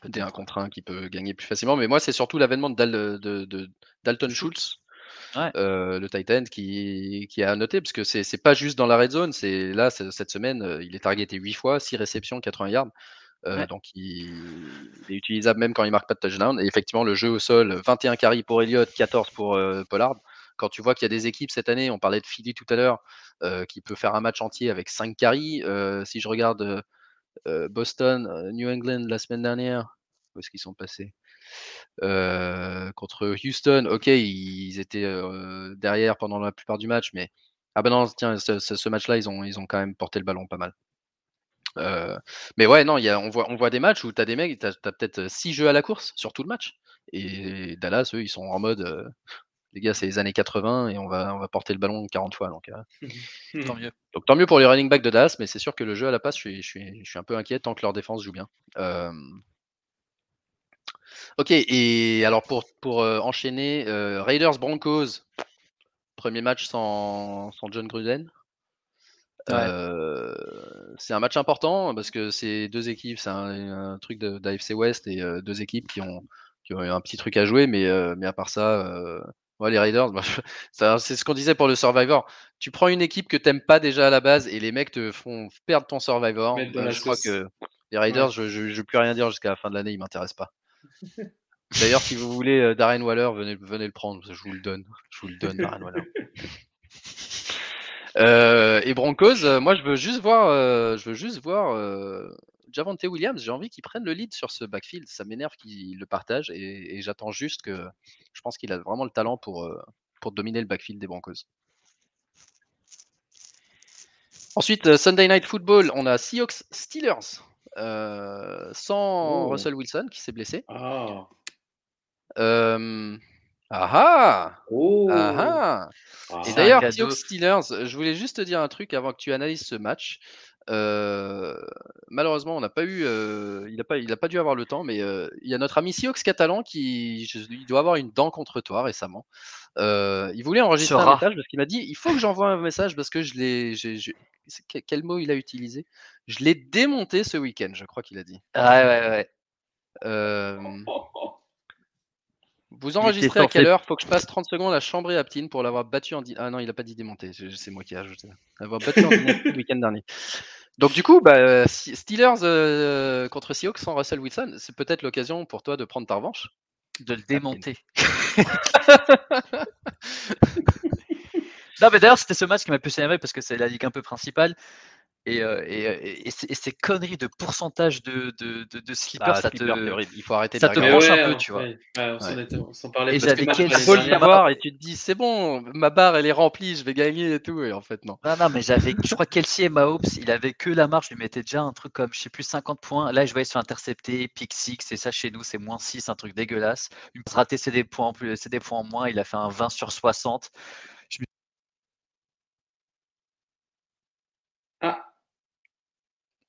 Speaker 2: Des un contre un qui peut gagner plus facilement. Mais moi, c'est surtout l'avènement de, Dal- de- de Dalton Schultz,
Speaker 3: Ouais.
Speaker 2: euh, le Titan, qui, qui a à noter, parce que c'est pas juste dans la red zone. C'est là, cette semaine, euh, il est targeté 8 fois, 6 réceptions, 80 yards. Euh,
Speaker 3: Ouais.
Speaker 2: Donc, il, il est utilisable même quand il marque pas de touchdown. Et effectivement, le jeu au sol, 21 carries pour Elliott, 14 pour euh, Pollard. Quand tu vois qu'il y a des équipes cette année, on parlait de Philly tout à l'heure, euh, qui peut faire un match entier avec 5 carries. Si je regarde Boston, New England la semaine dernière, où est-ce qu'ils sont passés? Contre Houston, ok, ils étaient derrière pendant la plupart du match, mais ah ben non, tiens, ce, ce- ce match-là, ils ont, ils ont quand même porté le ballon pas mal. Euh, mais ouais, non, il y a, on, voit, on voit des matchs où tu as des mecs, tu as, peut-être 6 jeux à la course sur tout le match. Et Dallas, eux, ils sont en mode, euh, les gars, c'est les années 80 et on va, on va porter le ballon 40 fois. Donc, euh, *laughs*
Speaker 3: Tant mieux.
Speaker 2: donc tant mieux pour les running backs de Dallas, mais c'est sûr que le jeu à la passe, je suis, je suis, je suis un peu inquiet tant que leur défense joue bien. Euh, Ok, et alors pour, pour euh, enchaîner, euh, Raiders Broncos, premier match sans, sans John Gruden.
Speaker 3: Ouais.
Speaker 2: C'est un match important parce que c'est deux équipes, c'est un, un truc de- d'AFC West et euh, deux équipes qui ont, qui ont eu un petit truc à jouer, mais, euh, mais à part ça, euh, ouais, les Raiders, bah, *laughs* c'est ce qu'on disait pour le Survivor. Tu prends une équipe que t'aimes pas déjà à la base et les mecs te font perdre ton Survivor. Bah, je crois que les Raiders, je ne veux plus rien dire jusqu'à la fin de l'année, ils m'intéressent pas. *laughs* D'ailleurs, si vous voulez euh, Darren Waller, venez, venez le prendre, je vous le donne. Je vous le donne, Darren Waller. *laughs* Euh, et Broncos, euh, moi je veux juste voir, euh, je veux juste voir Javante Williams. J'ai envie qu'il prenne le lead sur ce backfield. Ça m'énerve qu'il le partage et, et j'attends juste que. Je pense qu'il a vraiment le talent pour, pour dominer le backfield des Broncos. Ensuite, Sunday Night Football, on a Seahawks Steelers sans
Speaker 1: Oh.
Speaker 2: Russell Wilson qui s'est blessé.
Speaker 1: Ah.
Speaker 2: Euh, ah ah,
Speaker 1: Oh.
Speaker 2: ah ah.
Speaker 1: Ah.
Speaker 2: Et d'ailleurs, Steelers, je voulais juste te dire un truc avant que tu analyses ce match. Euh, malheureusement, on n'a pas eu, euh, il n'a pas, il a pas dû avoir le temps, mais euh, il y a notre ami Seahawks catalan qui, je- il doit avoir une dent contre toi récemment. Euh, il voulait enregistrer un message parce qu'il m'a dit, il faut que j'envoie un message parce que je l'ai, quel- quel mot il a utilisé? Je l'ai démonté ce week-end, je crois qu'il a dit.
Speaker 3: Ouais, ouais, ouais. *laughs*
Speaker 2: Vous enregistrez à quelle heure? Faut que je passe 30 secondes à chambrer Aptine pour l'avoir battu en di- Ah non, il a pas dit démonter, c'est moi qui ai ajouté. L'avoir battu en le week-end dernier. Donc du coup, bah, euh, Steelers euh, contre Seahawks sans Russell Wilson, c'est peut-être l'occasion pour toi de prendre ta revanche.
Speaker 3: De le démonter. *laughs* non, mais d'ailleurs, c'était ce match qui m'a plus énervé parce que c'est la ligue un peu principale. Et, euh, et, euh, et- et ces- et ces conneries de pourcentage de, de, de, de sleepers,
Speaker 2: Ah,
Speaker 3: ça
Speaker 2: c'est
Speaker 3: te.
Speaker 2: horrible. Il faut arrêter
Speaker 3: ça
Speaker 2: de
Speaker 3: te
Speaker 2: la
Speaker 1: Mais
Speaker 3: branche
Speaker 2: regarder.
Speaker 3: un peu,
Speaker 1: ouais,
Speaker 3: tu vois.
Speaker 1: ouais. Ouais, on s'en
Speaker 2: Ouais.
Speaker 1: parlait
Speaker 3: Et j'avais
Speaker 2: Il faut le savoir et tu te dis c'est bon, ma barre elle est remplie, je vais gagner et tout et en fait non.
Speaker 3: Non, non, mais j'avais, *laughs* je crois Kelsey et Mahomes, il avait que la marge, je lui mettais déjà un truc comme, je sais plus, 50 points. Là, je voyais sur intercepté, pick 6, et ça chez nous, c'est moins 6, un truc dégueulasse. Une raté, c'est des points en plus, c'est des points en moins, il a fait un 20 sur 60.
Speaker 1: Ah,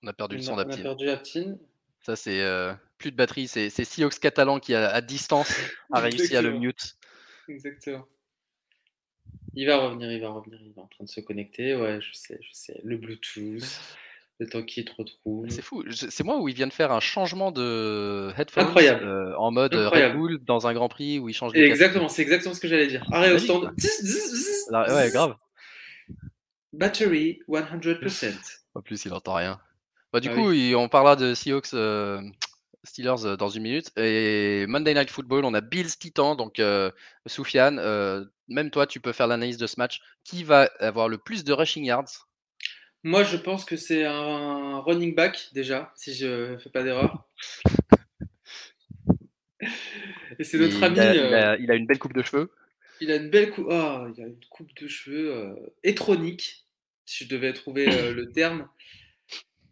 Speaker 2: On a perdu le
Speaker 1: on
Speaker 2: son
Speaker 1: a, on a
Speaker 2: d'Aptine.
Speaker 1: perdu Aptine.
Speaker 2: Ça c'est euh, plus de batterie, c'est Seahawks catalan qui à, à distance *laughs* a réussi à le mute.
Speaker 1: Exactement. Il va revenir, il va revenir, il est en train de se connecter. Ouais, je sais, je sais. Le Bluetooth, *laughs* le temps qu'il te retrouve.
Speaker 2: C'est fou, c'est moi où il vient de faire un changement de
Speaker 1: Incroyable.
Speaker 2: euh, en mode euh,
Speaker 1: Incroyable.
Speaker 2: Red Bull dans un Grand Prix où il change de
Speaker 1: exactement, c'est exactement ce que j'allais dire. Arrêt au stand.
Speaker 2: Là, ouais, grave.
Speaker 1: Battery 100%. *laughs*
Speaker 2: En plus, il entend rien. Bah, du
Speaker 1: Ah
Speaker 2: coup, on parlera de Seahawks euh, Steelers euh, dans une minute. Et Monday Night Football, on a Bills Titan. Donc, euh, Soufiane, euh, même toi, tu peux faire l'analyse de ce match. Qui va avoir le plus de rushing yards?
Speaker 1: Moi, je pense que c'est un running back déjà, si je fais pas d'erreur. Et c'est notre
Speaker 2: il,
Speaker 1: ami.
Speaker 2: a, il a- il a une belle coupe de cheveux.
Speaker 1: Il a une belle coupe. Oh, il a une coupe de cheveux étronique, si je devais trouver le terme.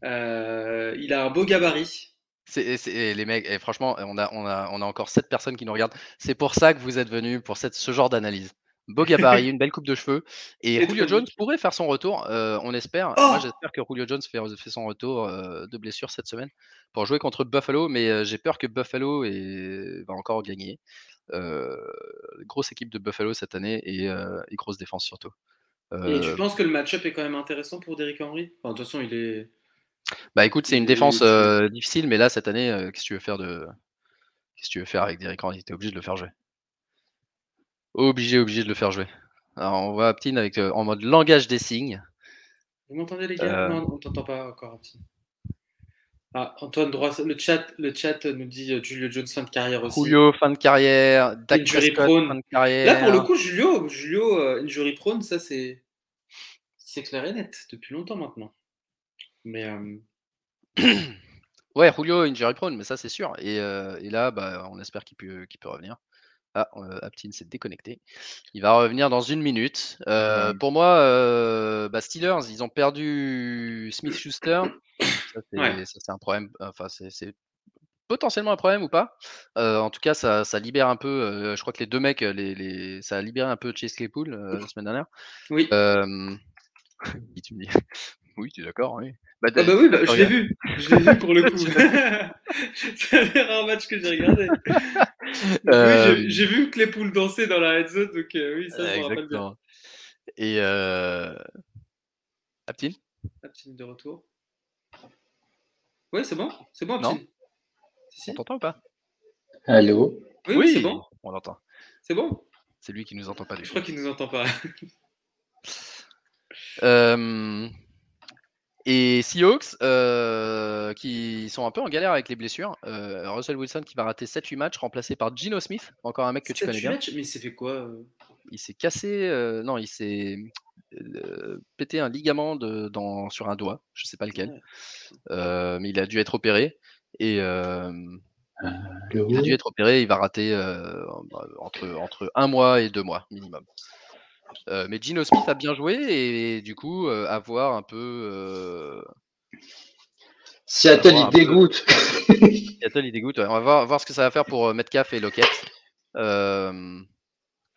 Speaker 1: Euh, il a un beau gabarit.
Speaker 2: C'est, c'est- et les mecs, et franchement, on a, on, a, on a encore 7 personnes qui nous regardent. C'est pour ça que vous êtes venus pour cette, ce genre d'analyse. beau gabarit, *laughs* une belle coupe de cheveux. Et
Speaker 1: Et
Speaker 2: Julio Jones pourrait faire son retour, euh, on espère.
Speaker 1: Oh
Speaker 2: Moi, j'espère que Julio Jones fait, fait son retour euh, de blessure cette semaine pour jouer contre Buffalo, mais euh, j'ai peur que Buffalo est- va encore gagner. Grosse équipe de Buffalo cette année et, et grosse défense surtout.
Speaker 1: Et tu penses que le match-up est quand même intéressant pour Derrick Henry? Enfin, De toute façon, il est.
Speaker 2: bah écoute, c'est une défense euh, difficile, mais là cette année, euh, qu'est-ce que tu veux faire de, qu'est-ce que tu veux faire avec Derrick Henry? T'es obligé de le faire jouer. Obligé, obligé de le faire jouer. Alors on voit Aptin avec euh, en mode langage des signes.
Speaker 1: Vous m'entendez, les gars?
Speaker 2: Euh.
Speaker 1: Non, on t'entend pas encore. Aptine. Ah, Antoine Droit, le chat, le chat nous dit Julio Jones fin de carrière aussi.
Speaker 2: Julio, fin de carrière. Dak
Speaker 1: Injury
Speaker 2: Prescott,
Speaker 1: prone.
Speaker 2: fin de carrière.
Speaker 1: Là, pour le coup, Julio, Julio injury prone, ça c'est c'est clair et net depuis longtemps maintenant. Mais euh,
Speaker 2: Ouais, Julio injury prone, mais ça c'est sûr. Et, euh, et là, bah, on espère qu'il peut, revenir. Ah, euh, Aptin s'est déconnecté. Il va revenir dans une minute. Euh,
Speaker 1: Ouais.
Speaker 2: Pour moi, euh, bah, Steelers, ils ont perdu Smith Schuster. Ça, c'est
Speaker 1: Ouais.
Speaker 2: un problème. Enfin, c'est potentiellement un problème ou pas. Euh, en tout cas, ça, ça libère un peu. je crois que les deux mecs, les, les- ça a libéré un peu Chase Claypool la semaine dernière.
Speaker 1: oui. *laughs*
Speaker 2: Euh, oui, tu es d'accord, oui. Bah,
Speaker 1: Ah bah oui, bah, je l'ai vu. Je l'ai vu pour le *laughs* coup. *laughs* c'est un des rares matchs que j'ai regardé. *laughs*
Speaker 2: Euh,
Speaker 1: Oui, j'ai- j'ai vu que les poules dansaient dans la red zone, donc euh, oui, ça, je me rappelle bien.
Speaker 2: Exactement. Et euh... Aptin
Speaker 1: Aptine de retour. Oui, c'est bon. C'est bon,
Speaker 2: Non.
Speaker 1: Aptine? Si, si.
Speaker 2: On t'entend ou pas?
Speaker 4: Allô?
Speaker 1: Oui, oui, c'est bon.
Speaker 2: On l'entend.
Speaker 1: C'est bon?
Speaker 2: C'est lui qui nous entend pas du
Speaker 1: Je
Speaker 2: tout.
Speaker 1: crois qu'il nous entend pas.
Speaker 2: Euh, Et Seahawks, euh, qui sont un peu en galère avec les blessures. Euh, Russell Wilson qui va rater 7-8 matchs, remplacé par Gino Smith, encore un mec que tu connais bien.
Speaker 1: matchs, Mais il s'est fait quoi euh?
Speaker 2: Il s'est cassé, euh, non, il s'est euh, pété un ligament de, dans, sur un doigt, je sais pas lequel,
Speaker 1: Ouais.
Speaker 2: Euh, mais il a dû être opéré. Et euh, il a dû être opéré, il va rater euh, entre, entre un mois et deux mois minimum. Euh, mais Gino Smith a bien joué et du coup, euh, à voir un peu. euh,
Speaker 4: Seattle,
Speaker 2: avoir un
Speaker 4: il
Speaker 2: peu-
Speaker 4: dégoûte. *laughs*
Speaker 2: Seattle, il dégoûte. ouais. On va voir, voir ce que ça va faire pour euh, Metcalf et Lockett euh,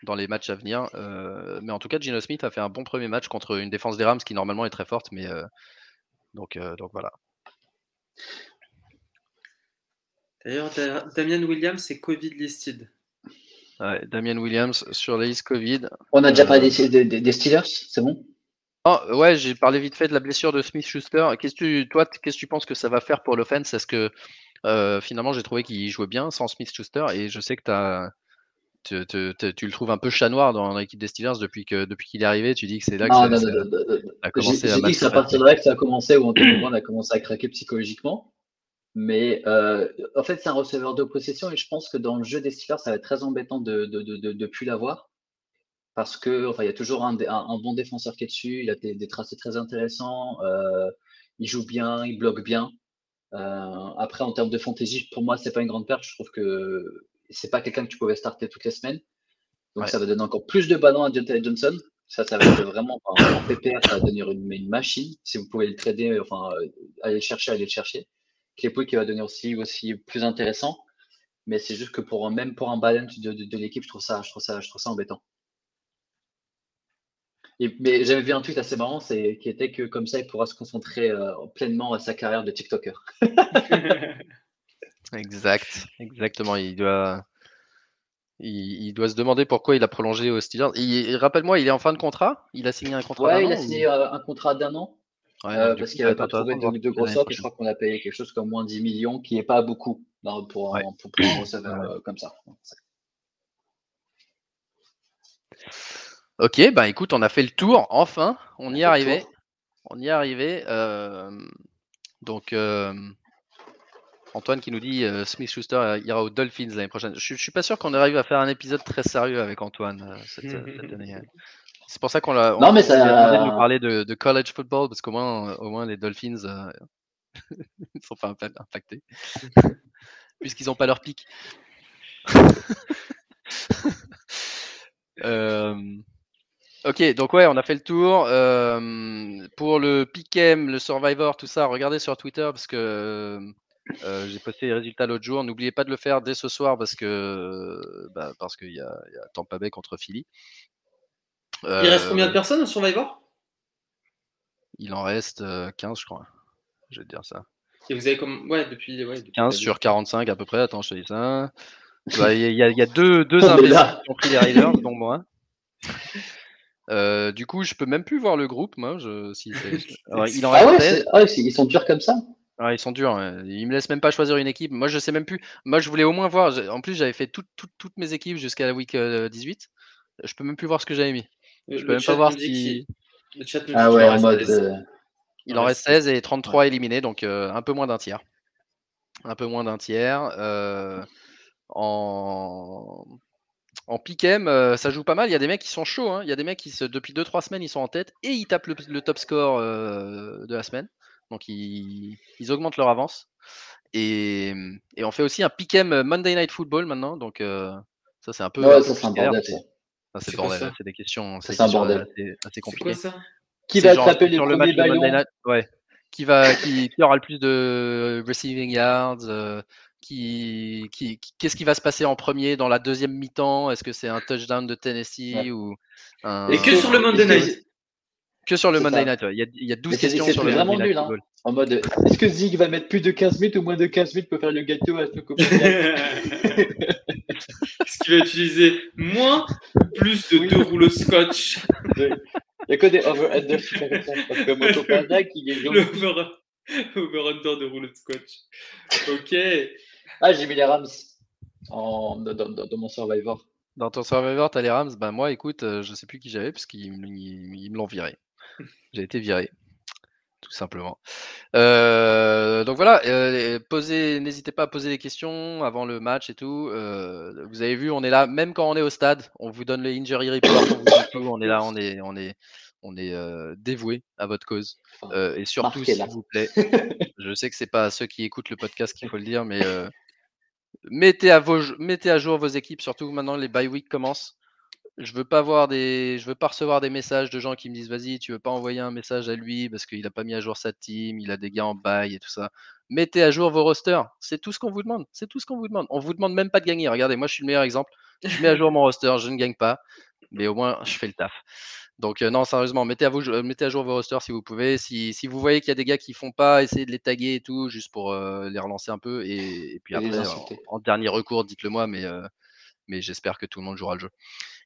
Speaker 2: dans les matchs à venir. Euh, mais en tout cas, Gino Smith a fait un bon premier match contre une défense des Rams qui normalement est très forte. Mais euh, donc, euh, donc voilà.
Speaker 1: D'ailleurs, Da- Damian Williams, c'est Covid listed.
Speaker 2: Ouais, Damien Williams sur la liste Covid.
Speaker 4: On a déjà
Speaker 2: Euh,
Speaker 4: parlé des, des- des Steelers, c'est bon?
Speaker 2: Oh, ouais, j'ai parlé vite fait de la blessure de Smith Schuster. Qu'est-ce que tu, toi, qu'est-ce que tu penses que ça va faire pour l'offense? Est-ce que euh, finalement j'ai trouvé qu'il jouait bien sans Smith Schuster et je sais que tu, tu- tu- tu le trouves un peu chat noir dans l'équipe des Steelers depuis que depuis qu'il est arrivé. Tu dis que c'est là que
Speaker 4: Non,
Speaker 2: ça,
Speaker 4: non, non,
Speaker 2: a commencé
Speaker 4: j'ai dit que c'est à
Speaker 2: passer.
Speaker 4: partir de là que ça a commencé, où Anthony Brown a commencé à craquer psychologiquement. Mais euh, en fait, c'est un receveur de possession et je pense que dans le jeu des Steelers, ça va être très embêtant de ne de, de, de, plus l'avoir. Parce que enfin, il y a toujours un, un, un bon défenseur qui est dessus, il a des, des tracés très intéressants, euh, il joue bien, il bloque bien. Euh, après, en termes de fantasy, pour moi, c'est pas une grande perte. Je trouve que c'est pas quelqu'un que tu pouvais starter toutes les semaines. Donc
Speaker 2: Ouais.
Speaker 4: ça va donner encore plus de ballons à Deontay Johnson. Ça, ça va être vraiment en, en PPR, ça va devenir une, une machine. Si vous pouvez le trader, enfin, aller le chercher, aller le chercher. Claypool qui va devenir aussi, aussi plus intéressant. Mais c'est juste que pour même pour un balance de, de, de l'équipe, je trouve ça, je trouve ça, je trouve ça embêtant. Et, mais j'avais vu un tweet assez marrant, c'est qui était que comme ça, il pourra se concentrer euh, pleinement à sa carrière de TikToker. *laughs*
Speaker 2: Exact, exactement. Il doit, il, il doit se demander pourquoi il a prolongé aux Steelers. Il- il- Rappelle-moi, il est en fin de contrat? Il a signé un contrat
Speaker 4: Ouais,
Speaker 2: d'un
Speaker 4: il a
Speaker 2: an
Speaker 4: signé euh, un contrat d'un an euh, parce qu'il n'avait
Speaker 2: être
Speaker 4: pas trouvé
Speaker 2: de
Speaker 4: gros. Et je crois qu'on a payé quelque chose comme moins 10 millions, qui n'est pas beaucoup non, pour,
Speaker 2: Ouais.
Speaker 4: pour, pour un receveur euh, comme ça.
Speaker 2: Ok, bah écoute, on a fait le tour, enfin, on y est arrivé. On y est arrivé. euh, donc, Antoine qui nous dit Smith Schuster ira aux Dolphins l'année prochaine. Je, je suis pas sûr qu'on arrive à faire un épisode très sérieux avec Antoine cette, *laughs* cette année. C'est pour ça qu'on l'a.
Speaker 4: Non,
Speaker 2: on-
Speaker 4: mais ça-
Speaker 2: demandé de nous parler de, de college football parce qu'au moins, au moins les Dolphins euh, ne *laughs* sont pas impa- impactés *laughs* puisqu'ils n'ont pas leur pic. *laughs* Euh, Ok, donc ouais, on a fait le tour. Euh, pour le Pick'em, le Survivor, tout ça, regardez sur Twitter parce que euh, j'ai posté les résultats l'autre jour. N'oubliez pas de le faire dès ce soir parce que bah, parce qu'il y, y a Tampa Bay contre Philly.
Speaker 1: Il reste
Speaker 2: Euh,
Speaker 1: combien de personnes au Survivor?
Speaker 2: Il en reste euh, 15, je crois. Je vais te dire ça.
Speaker 1: Et vous avez comme. Ouais, depuis. Ouais, depuis
Speaker 2: 15
Speaker 1: le
Speaker 2: sur 45 à peu près. Attends, je te dis ça. Bah, Il y, a- y y deux, deux
Speaker 4: Oh,
Speaker 2: imbéciles qui ont pris les Raiders, dont moi. Euh, du coup, je peux même plus voir le groupe, moi. Je, si c'est- *laughs* Alors, il en
Speaker 4: Ah ouais,
Speaker 2: 16.
Speaker 4: c'est- ah ouais, ils sont durs comme ça.
Speaker 2: Ah, ils sont durs. Ils me laissent même pas choisir une équipe. Moi, je sais même plus. Moi, je voulais au moins voir. En plus, j'avais fait toutes- toutes- toutes mes équipes jusqu'à la week euh, 18. Je peux même plus voir ce que j'avais mis. Je peux même pas voir si.
Speaker 1: Le chat me dit
Speaker 4: Ah ouais,
Speaker 1: en
Speaker 4: mode.
Speaker 1: 16.
Speaker 4: euh,
Speaker 2: Il en reste 16 et 33 éliminés, donc euh, un peu moins d'un tiers. Un peu moins d'un tiers. euh, en en pick'em, euh, ça joue pas mal. Il y a des mecs qui sont chauds. hein. Il y a des mecs qui, se- depuis 2-3 semaines, ils sont en tête et ils tapent le, le top score euh, de la semaine. Donc ils, ils augmentent leur avance. Et, et on fait aussi un pick'em Monday Night Football maintenant. Donc euh, ça, c'est un peu.
Speaker 4: Ouais, ça c'est un bordel ça,
Speaker 2: c'est bordel, des questions, c'est
Speaker 4: un bordel.
Speaker 2: assez, assez
Speaker 1: C'est
Speaker 2: compliquées.
Speaker 1: quoi ça
Speaker 4: Qui va
Speaker 2: genre
Speaker 4: les
Speaker 2: sur le
Speaker 4: premiers
Speaker 2: match de Monday
Speaker 4: ballons
Speaker 2: Night, ouais. Qui va, qui, qui aura le plus de receiving yards, euh, qui, qui, qui- qu'est-ce qui va se passer en premier dans la deuxième mi-temps? Est-ce que c'est un touchdown de Tennessee
Speaker 4: Ouais.
Speaker 2: ou un...
Speaker 1: Et que sur le Monday Night.
Speaker 2: que sur le Monday
Speaker 4: ça.
Speaker 2: Night ouais. Il y a, il y a 12
Speaker 4: Mais c'est-
Speaker 2: questions sur le
Speaker 4: vraiment
Speaker 2: Monday Night
Speaker 4: nul, hein. En mode, est-ce que Zig va mettre plus de 15 minutes ou moins de 15 minutes pour faire le gâteau à ce copain *laughs* *laughs*
Speaker 1: Est-ce qu'il va utiliser moins ou plus de
Speaker 4: Oui.
Speaker 1: deux rouleaux scotch?
Speaker 4: Il n'y a que des over-under qui font comme ça. Parce que Zach, il est
Speaker 1: Le
Speaker 4: jaune.
Speaker 1: over, over-under de rouleaux de scotch. Ok.
Speaker 4: Ah, j'ai mis les Rams en, dans, dans- dans mon Survivor.
Speaker 2: Dans ton Survivor, t'as les Rams? Ben moi, écoute, euh, je sais plus qui j'avais parce qu'ils me- ils- ils me l'ont viré. J'ai été viré, tout simplement. Euh, donc voilà, euh, posez, n'hésitez pas à poser des questions avant le match et tout. Euh, vous avez vu, on est là, même quand on est au stade, on vous donne le injury report, on vous dit tout, on est là, on est, on est, on est dévoué à votre cause. Et surtout, s'il vous plaît, je sais que c'est pas à ceux qui écoutent le podcast qu'il faut le dire, mais mettez, à vos, mettez à jour vos équipes, surtout maintenant les bye week commencent. Je veux pas voir des, je veux pas recevoir des messages de gens qui me disent vas-y, tu veux pas envoyer un message à lui parce qu'il a pas mis à jour sa team, il a des gars en bail et tout ça. Mettez à jour vos rosters, c'est tout ce qu'on vous demande. C'est tout ce qu'on vous demande. On vous demande même pas de gagner. Regardez, moi je suis le meilleur exemple. Je mets à jour mon roster, je ne gagne pas, mais au moins je fais le taf. Donc euh, non, sérieusement, mettez à, vous, mettez à jour vos rosters si vous pouvez. Si, si vous voyez qu'il y a des gars qui font pas, essayez de les taguer et tout, juste pour euh, les relancer un peu. Et, et puis
Speaker 4: Et
Speaker 2: après, en, dernier recours, dites-le moi, mais, euh, mais j'espère que tout le monde jouera le jeu.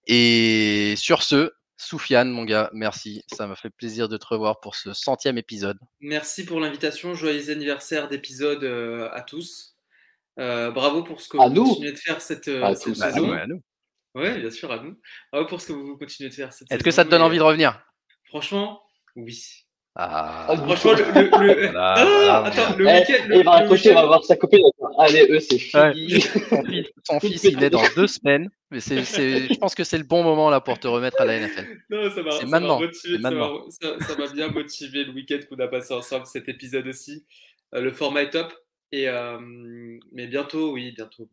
Speaker 2: Et sur ce, Soufiane, mon gars, merci. Ça m'a fait plaisir de te revoir pour ce centième épisode.
Speaker 1: Merci pour l'invitation. Joyeux anniversaire d'épisode euh, à tous. Euh, bravo pour ce que
Speaker 4: À
Speaker 1: vous
Speaker 4: nous.
Speaker 1: continuez de faire cette, euh,
Speaker 4: À
Speaker 1: cette
Speaker 4: tous.
Speaker 1: Saison.
Speaker 2: nous.
Speaker 1: Oui, bien sûr, à nous. Bravo pour ce que vous continuez de faire cette
Speaker 2: Est-ce
Speaker 1: saison.
Speaker 2: que ça te donne envie de revenir?
Speaker 1: Franchement, oui.
Speaker 2: ah,
Speaker 4: Ah,
Speaker 1: Franchement, le. le, le-
Speaker 2: Voilà,
Speaker 1: Ah,
Speaker 2: voilà.
Speaker 1: attends, le
Speaker 4: Eh,
Speaker 1: week-end. le-
Speaker 4: il va
Speaker 1: le
Speaker 4: raccrocher, il
Speaker 1: week-end-
Speaker 4: va voir sa copine. Allez, eux, c'est
Speaker 2: Ouais. *laughs*
Speaker 4: fini.
Speaker 2: Son fils, son fils, il est dans deux semaines. Mais c'est, c'est- je pense que c'est le bon moment là pour te remettre à la NFL.
Speaker 1: Non, ça m'a,
Speaker 2: maintenant,
Speaker 1: ça m'a-
Speaker 2: maintenant.
Speaker 1: ça- ça m'a bien motivé le week-end qu'on a passé ensemble, cet épisode aussi. Euh, le format est top. Et, euh, mais bientôt, oui, bientôt.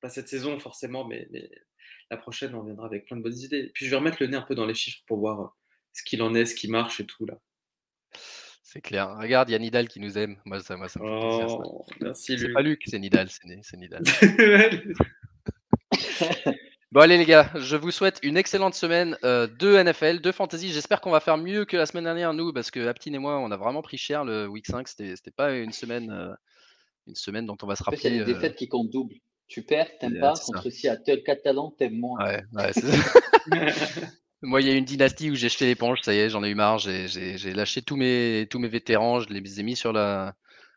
Speaker 1: Pas cette saison forcément, mais, mais la prochaine, on reviendra avec plein de bonnes idées. Puis je vais remettre le nez un peu dans les chiffres pour voir euh, ce qu'il en est, ce qui marche et tout là.
Speaker 2: C'est clair. Regarde, il y a Nidal qui nous aime. Moi, ça, moi, ça me fait plaisir. ça.
Speaker 1: Oh, merci
Speaker 2: C'est
Speaker 1: Luc.
Speaker 2: pas Luc, c'est Nidal. C'est, Nidal. *laughs* Bon allez les gars, je vous souhaite une excellente semaine euh, de NFL, de fantasy. J'espère qu'on va faire mieux que la semaine dernière nous, parce que Aptine et moi, on a vraiment pris cher le week 5. C'était, c'était pas une semaine, euh, une semaine dont on va se
Speaker 4: fait, il y
Speaker 2: rappeler.
Speaker 4: a des
Speaker 2: euh,
Speaker 4: défaites qui comptent double. Tu perds, t'aimes pas.
Speaker 2: c'est ça.
Speaker 4: Contre Seattle, Catalan, t'aimes moins.
Speaker 2: Ouais, ouais, c'est ça. *laughs* *laughs* Moi, il y a eu une dynastie où j'ai jeté l'éponge, ça y est, j'en ai eu marre. J'ai, lâché tous mes, tous mes vétérans, je les ai mis sur la,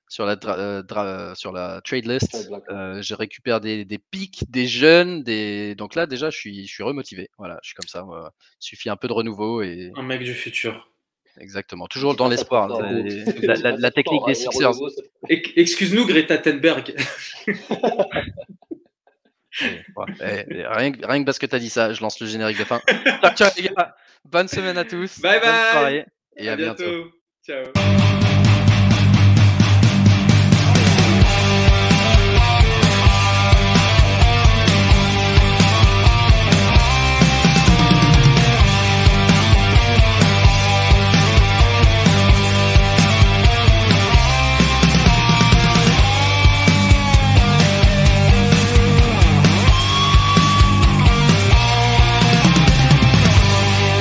Speaker 2: sur la, dra- euh, dra- sur la trade list. Euh, je récupère des, des pics, des jeunes, des... donc là déjà je suis, je suis remotivé. Voilà, je suis comme ça. moi. Il suffit un peu de renouveau et
Speaker 1: Un mec du futur.
Speaker 2: exactement. Toujours dans l'espoir. c'est-
Speaker 4: Hugo.
Speaker 2: La, technique des
Speaker 4: les
Speaker 2: Sixers.
Speaker 1: Excuse-nous, Greta Thunberg. *laughs* *laughs*
Speaker 2: Rien, que- rien que parce que tu as dit ça, je lance le générique de fin. Ciao, ciao, les gars. Bonne semaine à tous.
Speaker 1: Bye
Speaker 2: bonne
Speaker 1: bye.
Speaker 2: soirée et à,
Speaker 1: à
Speaker 2: bientôt.
Speaker 1: bientôt. Ciao.